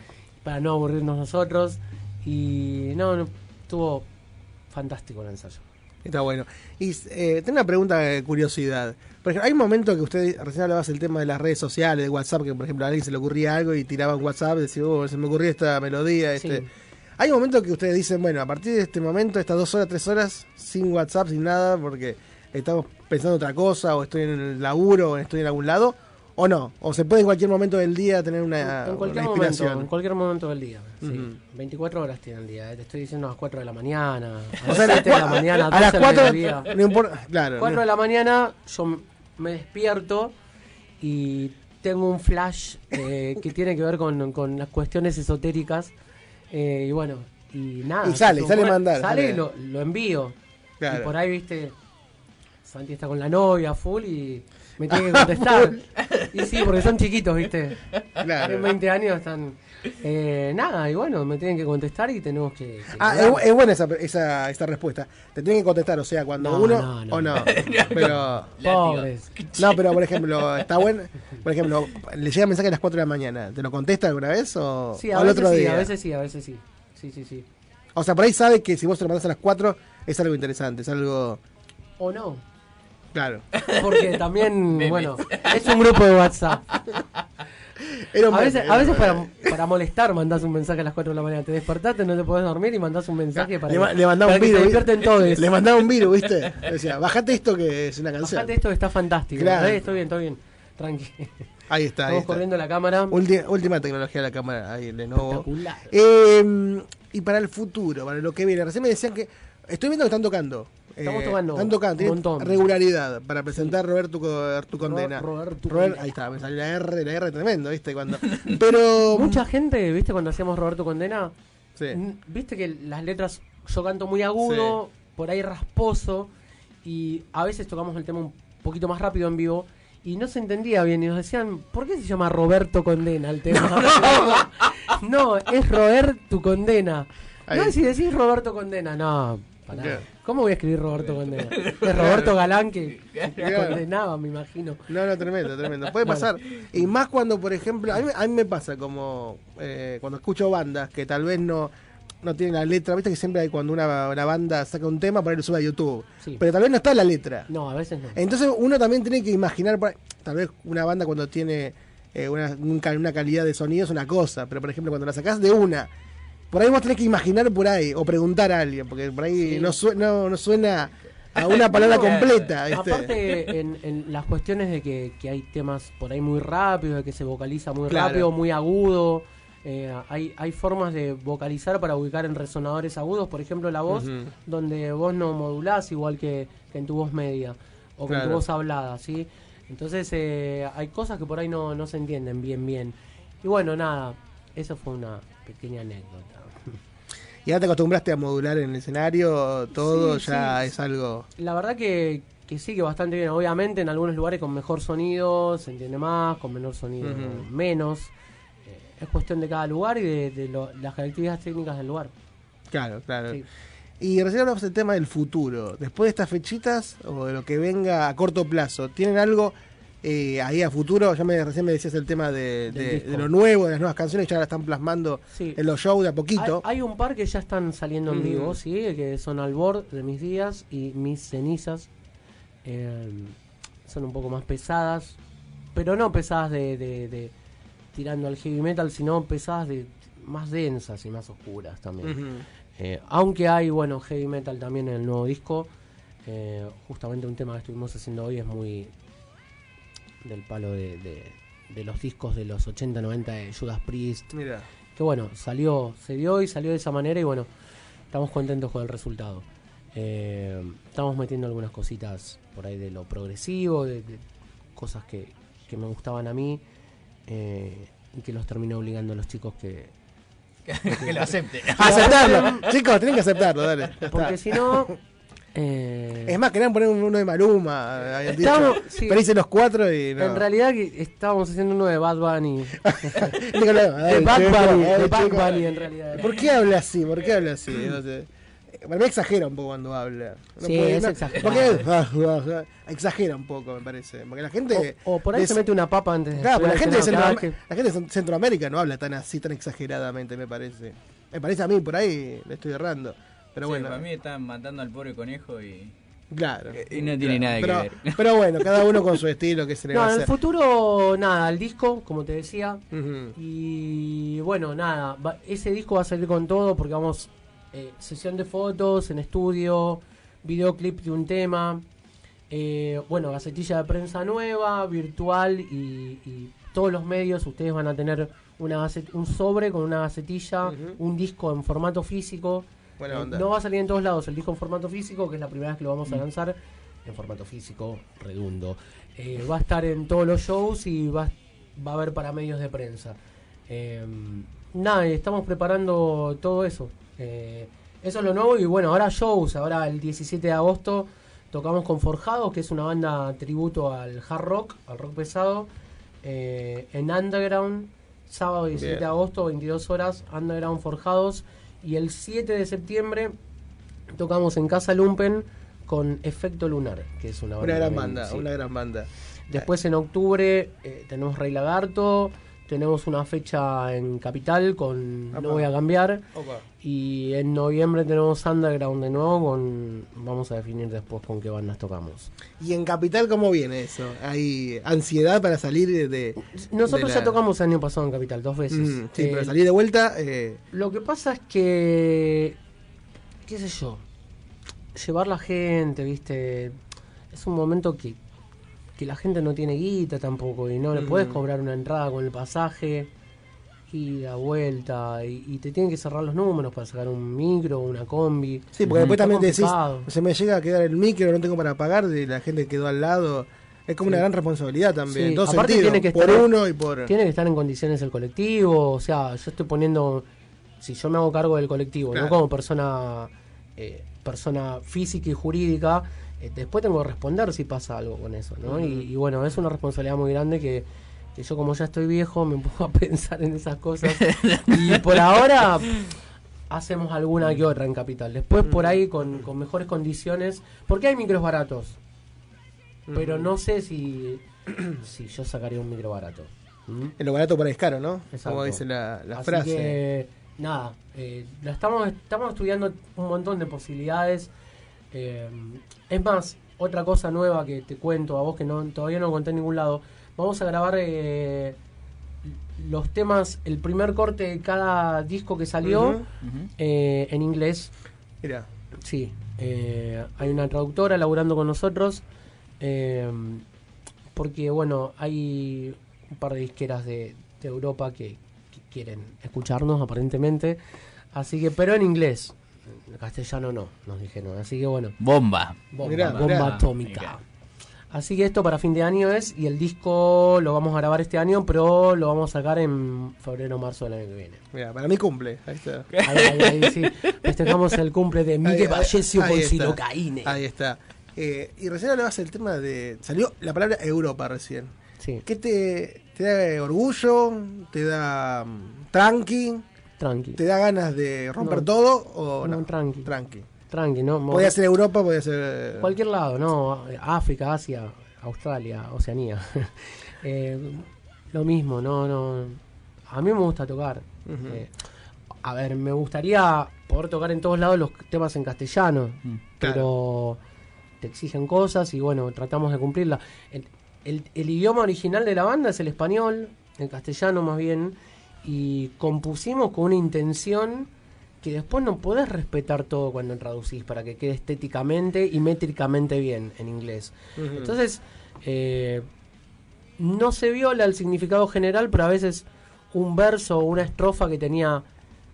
para no aburrirnos nosotros y no, no, estuvo fantástico el ensayo. Está bueno. Y eh, tengo una pregunta de curiosidad. Por ejemplo, hay un momento que usted recién hablabas el tema de las redes sociales, de WhatsApp, que por ejemplo a alguien se le ocurría algo y tiraba WhatsApp y decía, oh, se me ocurrió esta melodía. Este. Sí. Hay un momento que ustedes dicen, bueno, a partir de este momento, estas dos horas, tres horas, sin WhatsApp, sin nada, porque estamos pensando otra cosa, o estoy en el laburo, o estoy en algún lado, o no. O se puede en cualquier momento del día tener una, en cualquier una momento, inspiración. en cualquier momento del día. sí. Ujú. 24 horas tiene el día, eh, te estoy diciendo a las 4 de la mañana, a las sea, 7 de la mañana, a las 12 del 4 mediodía. no importa, claro. 4 no. de la mañana yo me despierto y tengo un flash eh, que tiene que ver con, con las cuestiones esotéricas. eh, y bueno, y nada. Y sale, sale mandar, Sale sale. y lo, lo envío. Claro. Y por ahí, viste, Santi está con la novia full y me tiene que contestar. y sí, porque son chiquitos, viste. Claro. Tienen 20 años, están. eh, nada, y bueno, me tienen que contestar y tenemos que. que Ah, es, es buena esa, esa, esa respuesta. Te tienen que contestar, o sea, cuando No, uno no, no. o no. Pero. Pobres. No, pero por ejemplo, está bueno. Por ejemplo, le llega mensaje a las 4 de la mañana. ¿Te lo contesta alguna vez o, Sí, o a al veces otro sí, día? a veces sí, a veces sí. Sí, sí, sí. O sea, por ahí sabe que si vos te lo mandás a las 4 es algo interesante, es algo. O no. Claro. Porque también, bueno, es un grupo de WhatsApp. Era un a veces, a veces para, para molestar mandás un mensaje a las 4 de la mañana. Te despertaste, no te podés dormir y mandás un mensaje para, Le, que- le mandaba para un virus. despierten todos. Le mandaba un virus, ¿viste? Decía, bajate esto que es una canción. Bajate esto que está fantástico. Claro. Eh, Estoy bien, estoy bien. Tranqui. Ahí está, ahí Estamos está. corriendo la cámara. Última tecnología de la cámara, ahí Lenovo. Eh, y para el futuro, para lo que viene, recién me decían que. Estoy viendo que están tocando. Estamos Eh, tocando Están montón. regularidad para presentar Roberto tu condena. Roberto Robert- Condena. ahí está, me salió la R, la R tremendo, ¿viste? Cuando, pero. Mucha gente, ¿viste cuando hacíamos Roberto Condena? Sí. Viste que las letras yo canto muy agudo, por ahí rasposo, y a veces tocamos el tema un poquito más rápido en vivo, y no se entendía bien, y nos decían, ¿por qué se llama Roberto Condena el tema? no, es Roberto Condena. Ahí. No, si decís Roberto Condena, no. pará. Claro. ¿Cómo voy a escribir Roberto Condena? Es Roberto Galán que, que condenaba, me imagino. No, no, tremendo, tremendo. Puede pasar. Y más cuando, por ejemplo, a mí, a mí me pasa como eh, cuando escucho bandas que tal vez no, no tienen la letra. Viste que siempre hay cuando una, una banda saca un tema, por ahí lo sube a YouTube. Sí. Pero tal vez no está la letra. No, a veces no. Entonces uno también tiene que imaginar, por ahí- tal vez una banda cuando tiene eh, una, una calidad de sonido es una cosa, pero por ejemplo cuando la sacás de una, por ahí vos tenés que imaginar por ahí o preguntar a alguien, porque por ahí Sí. no, sue- no, no suena a una palabra completa. ¿viste? Aparte, en, en las cuestiones de que, que hay temas por ahí muy rápidos, de que se vocaliza muy Claro. rápido, muy agudo. eh, hay, hay formas de vocalizar para ubicar en resonadores agudos, por ejemplo, la voz, donde vos no modulás igual que, que en tu voz media o que en tu Claro. voz hablada, ¿sí? Entonces, eh, hay cosas que por ahí no, no se entienden bien, bien. Y bueno, nada, eso fue una pequeña anécdota. ¿Y ya te acostumbraste a modular en el escenario? Todo Sí, ya sí. es algo... La verdad que, que sí, que bastante bien. Obviamente en algunos lugares con mejor sonido se entiende más, con menor sonido menos. Eh, es cuestión de cada lugar y de, de lo- las características técnicas del lugar. Claro, claro. Sí. Y recién hablamos del tema del futuro. Después de estas fechitas o de lo que venga a corto plazo, ¿tienen algo eh, ahí a futuro? Ya me, recién me decías el tema de, lo nuevo, de las nuevas canciones, ya la están plasmando Sí. en los shows de a poquito. Hay, hay un par que ya están saliendo en Mm. vivo, sí, que son Albor de mis días y Mis cenizas. Eh, son un poco más pesadas, pero no pesadas de, tirando al heavy metal, sino pesadas de más densas y más oscuras también. Eh, aunque hay, bueno, heavy metal también en el nuevo disco. eh, justamente un tema que estuvimos haciendo hoy es muy del palo de, de- de los discos de los 80, 90 de Judas Priest. Mira. Que bueno, salió, se dio y salió de esa manera y bueno, estamos contentos con el resultado. Eh, estamos metiendo algunas cositas por ahí de lo progresivo, de, de cosas que, que me gustaban a mí eh, y que los terminé obligando a los chicos que... Que lo acepten. Aceptarlo. Chicos, tienen que aceptarlo, dale. Porque si no... eh, Es más, querían poner uno de Maluma. Estábamos- sí. Pero hice los cuatro y no. En realidad que estábamos haciendo uno de Bad Bunny. Dígalo, de ay, Bad Bunny, de Bad chico. Bunny en realidad. ¿Por qué habla así? ¿Por qué habla así? No sé. Para mí exagera un poco cuando habla. Sí, es exagerado. porque- exagera un poco, me parece. Porque la gente. O, o por ahí de- se mete una papa antes de Claro, pero la gente, de Centroam- la gente de Centroamérica no habla tan así, tan exageradamente, me parece. Me parece a mí, por ahí le estoy errando. Pero Sí, bueno. Para mí están matando al pobre conejo y. Claro. Y no tiene nada pero, que ver. Pero bueno, cada uno con su estilo que se le No, va a en el hacer. futuro, nada, el disco, como te decía. Y bueno, nada, va- ese disco va a salir con todo porque vamos, eh, sesión de fotos en estudio, videoclip de un tema, eh, bueno, gacetilla de prensa nueva, virtual y, y todos los medios, ustedes van a tener una gacet- un sobre con una gacetilla, un disco en formato físico. Buena Eh, onda. no va a salir en todos lados el disco en formato físico, que es la primera vez que lo vamos a lanzar en formato físico, redundo. Eh, va a estar en todos los shows y va a va a haber para medios de prensa. Eh, nada, estamos preparando todo eso. Eh, eso es lo nuevo y bueno, ahora shows, ahora el 17 de agosto tocamos con Forjados, que es una banda tributo al hard rock, al rock pesado, eh, en Underground, sábado 17 de Bien. agosto, 22 horas, Underground Forjados, y el 7 de septiembre tocamos en Casa Lumpen con Efecto Lunar, que es una, Una gran banda, sí. una gran banda. Después en octubre eh, tenemos Rey Lagarto, tenemos una fecha en Capital con. No Voy a Cambiar. Opa. Y en noviembre tenemos Underground de nuevo con... Vamos a definir después con qué bandas tocamos. ¿Y en Capital cómo viene eso? ¿Hay ansiedad para salir de... de Nosotros de ya la- tocamos el año pasado en Capital, dos veces. Mm, sí, Eh, pero salir de vuelta... eh, Lo que pasa es que, qué sé yo, llevar la gente, viste, es un momento que, que la gente no tiene guita tampoco y no le puedes cobrar una entrada con el pasaje y la vuelta y, y te tienen que cerrar los números para sacar un micro, una combi. Sí, porque después también decís, se me llega a quedar el micro, no tengo para pagar, de la gente que quedó al lado. Es como una gran responsabilidad también. Sí, en dos aparte sentidos, tiene que por estar, uno y por... Tiene que estar en condiciones el colectivo, o sea, yo estoy poniendo, si yo me hago cargo del colectivo, Claro. no como persona eh, persona física y jurídica, eh, después tengo que responder si pasa algo con eso, ¿no? Y, y bueno, es una responsabilidad muy grande que, que yo como ya estoy viejo me pongo a pensar en esas cosas y por ahora hacemos alguna que otra en Capital. Después por ahí con, con mejores condiciones, porque hay micros baratos, pero no sé si, si yo sacaría un micro barato. ¿Mm? En lo barato para es caro, ¿no? Exacto. Como dice la, la Así frase. que, nada, eh, la estamos, estamos estudiando un montón de posibilidades. Eh, es más, otra cosa nueva que te cuento a vos que no, todavía no conté en ningún lado. Vamos a grabar eh, los temas, el primer corte de cada disco que salió eh, en inglés. Mira. Sí, eh, hay una traductora laburando con nosotros. eh, porque, bueno, hay un par de disqueras de, de Europa que, que quieren escucharnos, aparentemente. Así que, pero en inglés. En castellano no, nos dijeron. Así que, bueno. Bomba. Bomba, Mirá, bomba mirá. atómica. Mirá. Así que esto para fin de año es, y el disco lo vamos a grabar este año, pero lo vamos a sacar en febrero o marzo del año que viene. Mira, para mí cumple. Ahí está. Ahí, ahí, ahí, sí. Festejamos el cumple de Miguel Vallecio con. Silocaine. Ahí está. Eh, y recién hablabas del tema de. Salió la palabra Europa recién. Sí. ¿Qué te, te da orgullo? ¿Te da mm, tranqui? Tranqui. ¿Te da ganas de romper No. todo o no? No, tranqui. Tranqui. Tranqui, ¿no? Podía ser Europa, podía ser. Cualquier lado, ¿no? África, Asia, Australia, Oceanía. Eh, lo mismo, no, no. A mí me gusta tocar. Eh, a ver, me gustaría poder tocar en todos lados los temas en castellano, pero te exigen cosas y bueno, tratamos de cumplirla. El, el- el idioma original de la banda es el español, el castellano más bien, y compusimos con una intención que después no podés respetar todo cuando traducís para que quede estéticamente y métricamente bien en inglés. Entonces, eh, no se viola el significado general, pero a veces un verso o una estrofa que tenía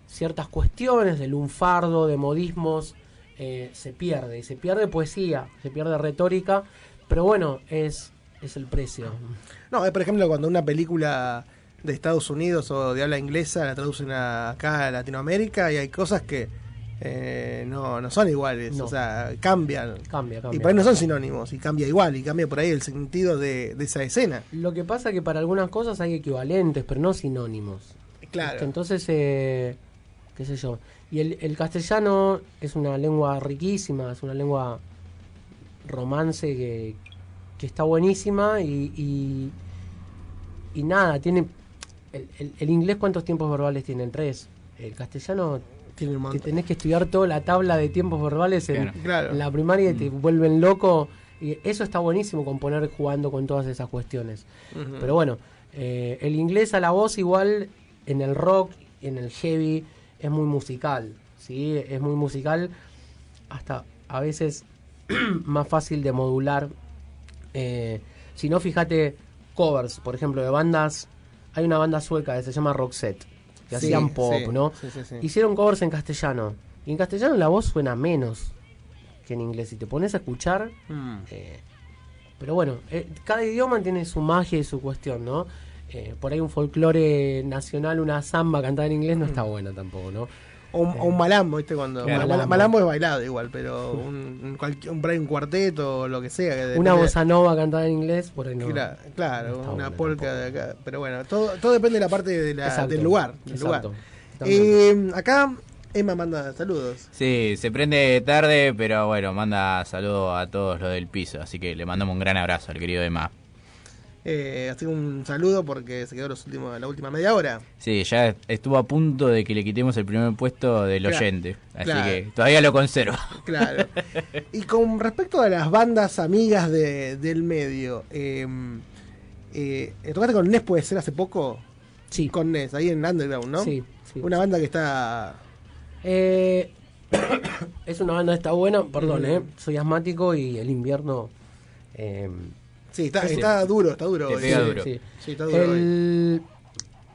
ciertas cuestiones de lunfardo, de modismos, eh, se pierde. Y se pierde poesía, se pierde retórica, pero bueno, es, es el precio. No, es por ejemplo cuando una película de Estados Unidos o de habla inglesa la traducen a- acá a Latinoamérica y hay cosas que eh, no, no son iguales, No. o sea, cambian. Cambia, Y por ahí no son sinónimos y cambia igual y cambia por ahí el sentido de, de esa escena. Lo que pasa es que para algunas cosas hay equivalentes, pero no sinónimos. Claro. ¿Viste? Entonces, eh, qué sé yo. Y el, el castellano es una lengua riquísima, es una lengua romance que, que está buenísima y, y, y nada, tiene... El, el- el inglés cuántos tiempos verbales tiene? Tres. El castellano tiene un que tenés que estudiar toda la tabla de tiempos verbales en, Claro. Claro. en la primaria y te vuelven loco. Y eso está buenísimo componer jugando con todas esas cuestiones. Pero bueno, eh, el inglés a la voz igual en el rock, en el heavy, es muy musical. ¿sí? Es muy musical, hasta a veces más fácil de modular. Eh, si no, fíjate covers, por ejemplo, de bandas. Hay una banda sueca que se llama Roxette, que Sí, hacían pop, sí, ¿no? sí, sí, sí. Hicieron covers en castellano. Y en castellano la voz suena menos que en inglés. Si te pones a escuchar, Mm. eh, pero bueno, eh, cada idioma tiene su magia y su cuestión, ¿no? eh, por ahí un folclore nacional, una samba cantada en inglés no Mm. está bueno tampoco, ¿no? O, un- o un malambo, ¿viste? Cuando, Claro. Mal- Malambo. malambo es bailado igual, pero un, un, un, cuarteto o lo que sea. Que Una bossa nova cantada en inglés, por ahí no. Cla- Claro, no una bueno polka de acá. Pero bueno, todo, todo depende de la parte de la- Exacto, del lugar. Del exacto. lugar. Eh, acá Emma manda saludos. Sí, se prende tarde, pero bueno, manda saludos a todos los del piso. Así que le mandamos un gran abrazo al querido Emma. Eh, así que un saludo porque se quedó los últimos, la última media hora. Sí, ya estuvo a punto de que le quitemos el primer puesto del Claro, oyente. Así claro. que todavía lo conservo. Claro. y con respecto a las bandas amigas de, del medio, eh, eh, ¿tocaste con Nes puede ser hace poco? Sí. Con Nes, ahí en Underground, ¿no? Sí, sí. Una banda que está... Eh, es una banda está buena, perdón, Mm. eh, soy asmático y el invierno... Sí, está, duro, está duro. Te hoy. pega Sí, duro. Sí, sí, está duro. hoy. El-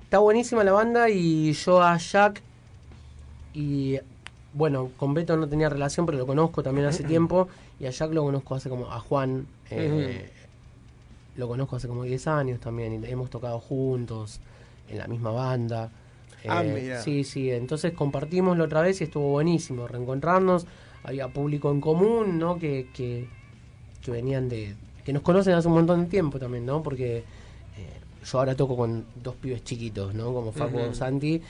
Está buenísima la banda y yo a Jack y bueno, con Beto no tenía relación, pero lo conozco también hace tiempo y a Jack lo conozco hace como a Juan eh, lo conozco hace como 10 años también y hemos tocado juntos en la misma banda. Ah, Eh, mira. sí, sí, entonces compartimos la otra vez y estuvo buenísimo reencontrarnos, había público en común, ¿no? Que, que, que venían de que nos conocen hace un montón de tiempo también, ¿no? Porque eh, yo ahora toco con dos pibes chiquitos, ¿no? Como Facu. Santi,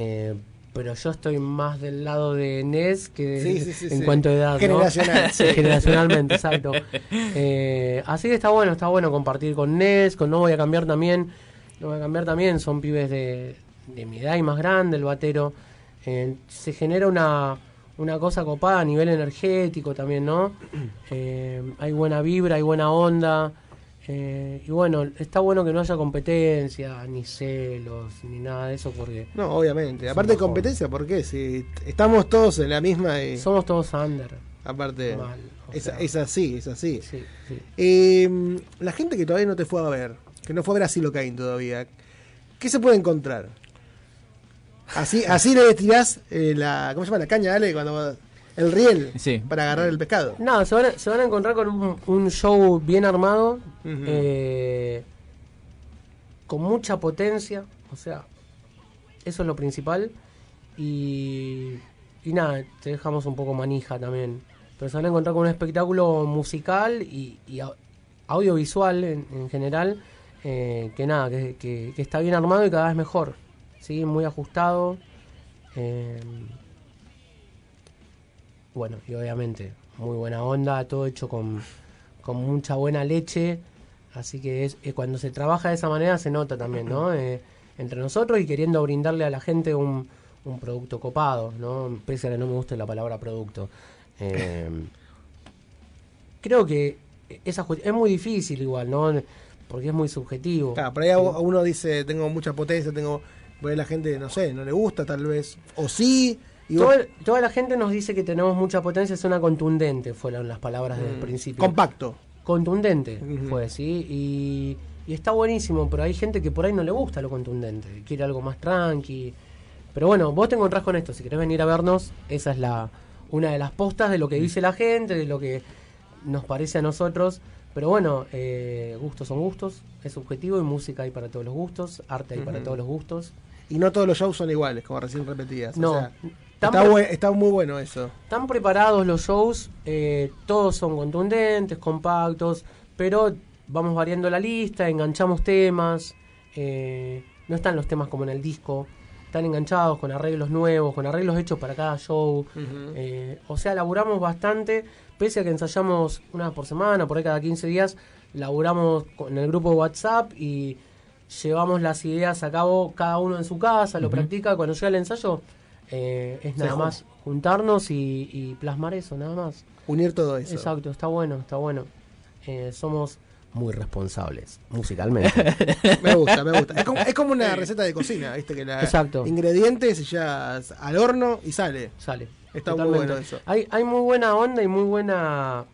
eh, pero yo estoy más del lado de Nes que Sí, sí, sí, en cuanto a edad, ¿no? Generacional. Sí, generacionalmente, exacto. Eh, así que está bueno, está bueno compartir con Nes, con No Voy a Cambiar también. No Voy a Cambiar también, son pibes de, de mi edad y más grande, el batero. Eh, se genera una, una cosa copada a nivel energético también, ¿no? Eh, hay buena vibra, hay buena onda. eh, y bueno, está bueno que no haya competencia, ni celos, ni nada de eso, porque No, obviamente. Aparte de competencia, ¿por qué? Si estamos todos en la misma y... somos todos under. Aparte, Mal, es, así, es así. Sí, sí. Eh, la gente que todavía no te fue a ver, que no fue a ver a Silocain todavía, ¿qué se puede encontrar? Así, así le tirás eh, la, ¿cómo se llama? La caña, dale, cuando va- el riel Sí. para agarrar el pescado. No, se van a, se van a encontrar con un, un show bien armado, eh, con mucha potencia, o sea, eso es lo principal. Y, y nada, te dejamos un poco manija también. Pero se van a encontrar con un espectáculo musical y, y au- audiovisual en, en general, eh, que nada, que, que- que está bien armado y cada vez mejor. ¿Sí? Muy ajustado. eh, bueno, y obviamente, muy buena onda, todo hecho con, con mucha buena leche. Así que es, eh, cuando se trabaja de esa manera se nota también, ¿no? Eh, entre nosotros y queriendo brindarle a la gente un, un producto copado, ¿no? Pese a que no me guste la palabra producto. Eh, creo que esa es muy difícil igual, ¿no? Porque es muy subjetivo. Claro, por ahí uno dice, tengo mucha potencia, tengo... Por ahí la gente, no sé, no le gusta tal vez. O sí. Y vos- Toda, toda la gente nos dice que tenemos mucha potencia, suena contundente, fueron las palabras del Mm, principio. compacto. Contundente fue, sí. Y, y está buenísimo, pero hay gente que por ahí no le gusta lo contundente, quiere algo más tranqui. Pero bueno, vos te encontrás con esto, si querés venir a vernos, esa es la una de las postas de lo que dice la gente, de lo que nos parece a nosotros. Pero bueno, eh, gustos son gustos, es subjetivo y música hay para todos los gustos, arte hay para todos los gustos. Y no todos los shows son iguales, como recién repetías. No. O sea, Tan está, pre- bue- está muy bueno eso. Están preparados los shows, eh, todos son contundentes, compactos, pero vamos variando la lista, enganchamos temas, eh, no están los temas como en el disco, están enganchados con arreglos nuevos, con arreglos hechos para cada show. eh, o sea, laburamos bastante, pese a que ensayamos una vez por semana, por ahí cada 15 días, laburamos con el grupo de WhatsApp y llevamos las ideas a cabo cada uno en su casa, lo practica, cuando llega el ensayo eh, es nada más juntarnos y, y plasmar eso, nada más. Unir todo eso. Exacto, está bueno, está bueno. Eh, somos muy responsables musicalmente. Me gusta, me gusta. Es como, es como una receta de cocina, ¿viste? Que la Exacto. ingredientes y ya al horno y sale. Sale. Está muy Totalmente. bueno eso. Hay, hay muy buena onda y muy buena.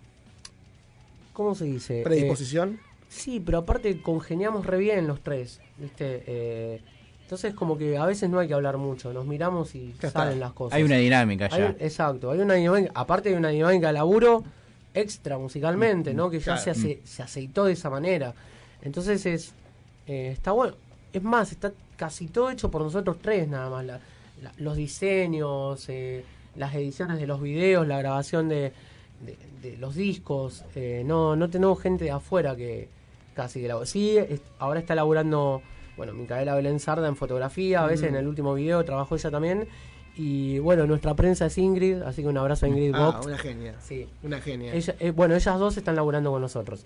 ¿Cómo se dice? Predisposición. Eh, sí, pero aparte congeniamos re bien los tres, ¿viste? Eh, entonces, como que a veces no hay que hablar mucho, nos miramos y Ya está. salen las cosas. Hay una dinámica ya. exacto, hay una dinámica. Aparte, hay una dinámica de laburo extra musicalmente, ¿no? Que ya Claro. se, ace- se aceitó de esa manera. Entonces, es. eh, está bueno. es más, está casi todo hecho por nosotros tres nada más. La- la- los diseños, eh, las ediciones de los videos, la grabación de, de- de los discos. eh, no, no tenemos gente de afuera que casi que la- Sí, es- ahora está laburando, bueno, Micaela Belén Sarda en fotografía, a veces Mm. en el último video trabajó ella también. Y bueno, nuestra prensa es Ingrid, así que un abrazo a Ingrid Ah, una genia. Sí. Una genia. Ella- eh, bueno, ellas dos están laburando con nosotros.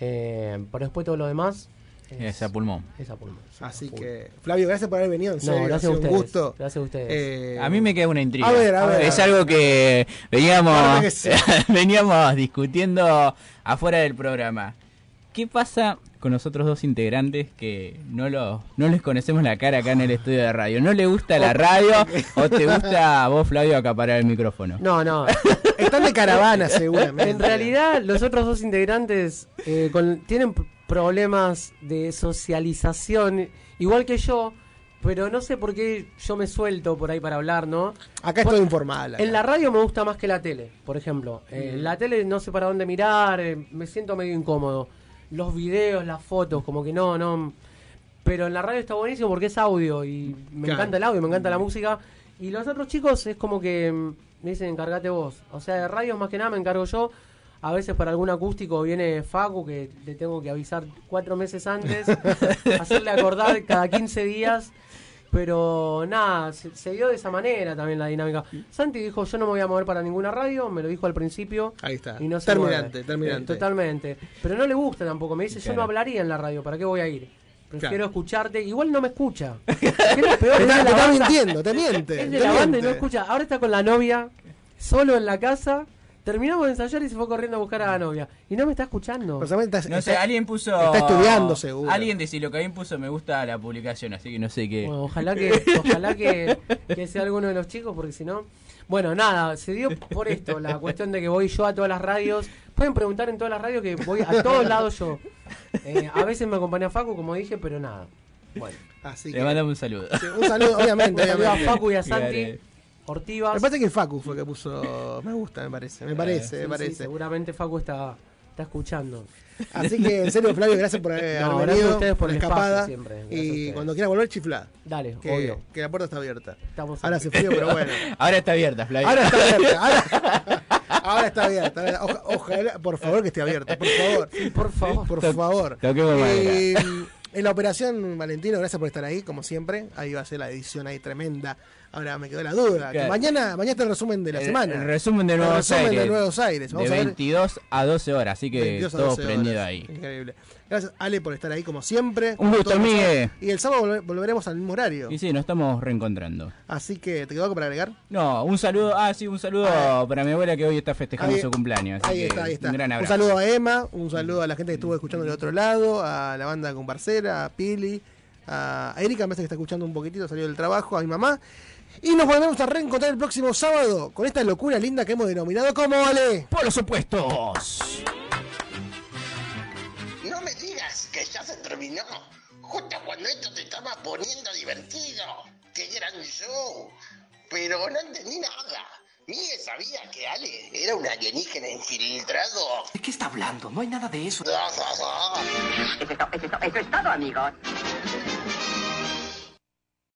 Eh, pero después todo lo demás Es a pulmón. es a pulmón. Así que, Flavio, gracias por haber venido. En No, serio, gracias a un ustedes. gusto. Gracias a ustedes. Eh, A mí me queda una intriga. A ver, a ver, es a ver. algo que veníamos, Claro que sí. veníamos discutiendo afuera del programa. ¿Qué pasa con nosotros dos integrantes que no los no les conocemos la cara acá en el estudio de radio? ¿No le gusta la radio o te gusta a vos, Flavio, acaparar el micrófono? No, no. Están de caravana, seguramente. En realidad, los otros dos integrantes eh, con- tienen problemas de socialización, igual que yo, pero no sé por qué yo me suelto por ahí para hablar, ¿no? Acá es Por- todo informal. acá. En la radio me gusta más que la tele, por ejemplo. Eh, Mm. En la tele no sé para dónde mirar, eh, me siento medio incómodo. Los videos, las fotos, como que no, no. Pero en la radio está buenísimo porque es audio y me Claro. encanta el audio, me encanta la música. Y los otros chicos es como que mm, me dicen, encargate vos. O sea, de radio más que nada me encargo yo. A veces para algún acústico viene Facu que le tengo que avisar cuatro meses antes, hacerle acordar cada 15 días. Pero nada, se, se dio de esa manera también la dinámica. Santi dijo, yo no me voy a mover para ninguna radio, me lo dijo al principio. Ahí está. Y no se Terminante, mueve. terminante. Eh, totalmente. Pero no le gusta tampoco. Me dice, yo no hablaría en la radio, ¿para qué voy a ir? Prefiero Claro. escucharte. Igual no me escucha. ¿Qué es lo peor? Te Es te está mintiendo, te miente, Es de te la banda y no escucha. Ahora está con la novia, solo en la casa. Terminamos de ensayar y se fue corriendo a buscar a la novia. Y no me está escuchando. No sé, alguien puso. está estudiando, seguro. Alguien de Silocabín puso me gusta la publicación, así que no sé qué. Bueno, ojalá que, ojalá que, que sea alguno de los chicos, porque si no. Bueno, nada, se dio por esto, la cuestión de que voy yo a todas las radios. Pueden preguntar en todas las radios que voy a todos lados yo. Eh, a veces me acompaña Facu, como dije, pero nada. Bueno. Así Le mandamos un saludo. Sí, un saludo, obviamente. Un saludo a obviamente. Facu y a Santi. Claro. Ortivas. Me parece que Facu fue el que puso. Me gusta, me parece. Me parece, Sí, me sí, parece. seguramente Facu está, está escuchando. Así que, en serio, Flavio, gracias por haber No, haber gracias a venido. ustedes por la escapada. siempre, Y cuando quiera volver, chifla. Dale, que, obvio. que la puerta está abierta. Estamos Ahora hace frío, pero bueno. Ahora está abierta, Flavio. Ahora está abierta. Ahora, ahora está abierta. oja- ojalá, por favor, que esté abierta. Por favor. por favor. Por To- favor. toquemos Eh, en la operación, Valentino, gracias por estar ahí, como siempre. Ahí va a ser la edición ahí tremenda. Ahora me quedó la duda. que mañana, mañana está el resumen de la El- semana. El resumen de El Nuevos resumen Aires. de Nuevos Aires. Vamos de a ver 22 a 12 horas, así que 22 todo 12 prendido horas. ahí. Increíble. Gracias, Ale, por estar ahí como siempre. Un gusto, Todos los Migue. sábados. Y el sábado volve- volveremos al mismo horario. Y sí, nos estamos reencontrando. Así que, ¿te quedó algo para agregar? No, un saludo, ah sí, un saludo para mi abuela que hoy está festejando Ahí- su cumpleaños. así Ahí que está, ahí está. Un gran Un saludo a Emma, un saludo a la gente que estuvo escuchando del otro lado, a la banda comparcera, a Pili, a Erika, me parece que está escuchando un poquitito, salió del trabajo, a mi mamá. Y nos volvemos a reencontrar el próximo sábado con esta locura linda que hemos denominado como Ale. Por los opuestos. No me digas que ya se terminó. Justo cuando esto te estaba poniendo divertido. ¡Qué gran show! Pero no entendí nada. Miguel sabía que Ale era un alienígena infiltrado. ¿De qué está hablando? No hay nada de eso. Eso es, to- eso es to- eso es todo, amigos.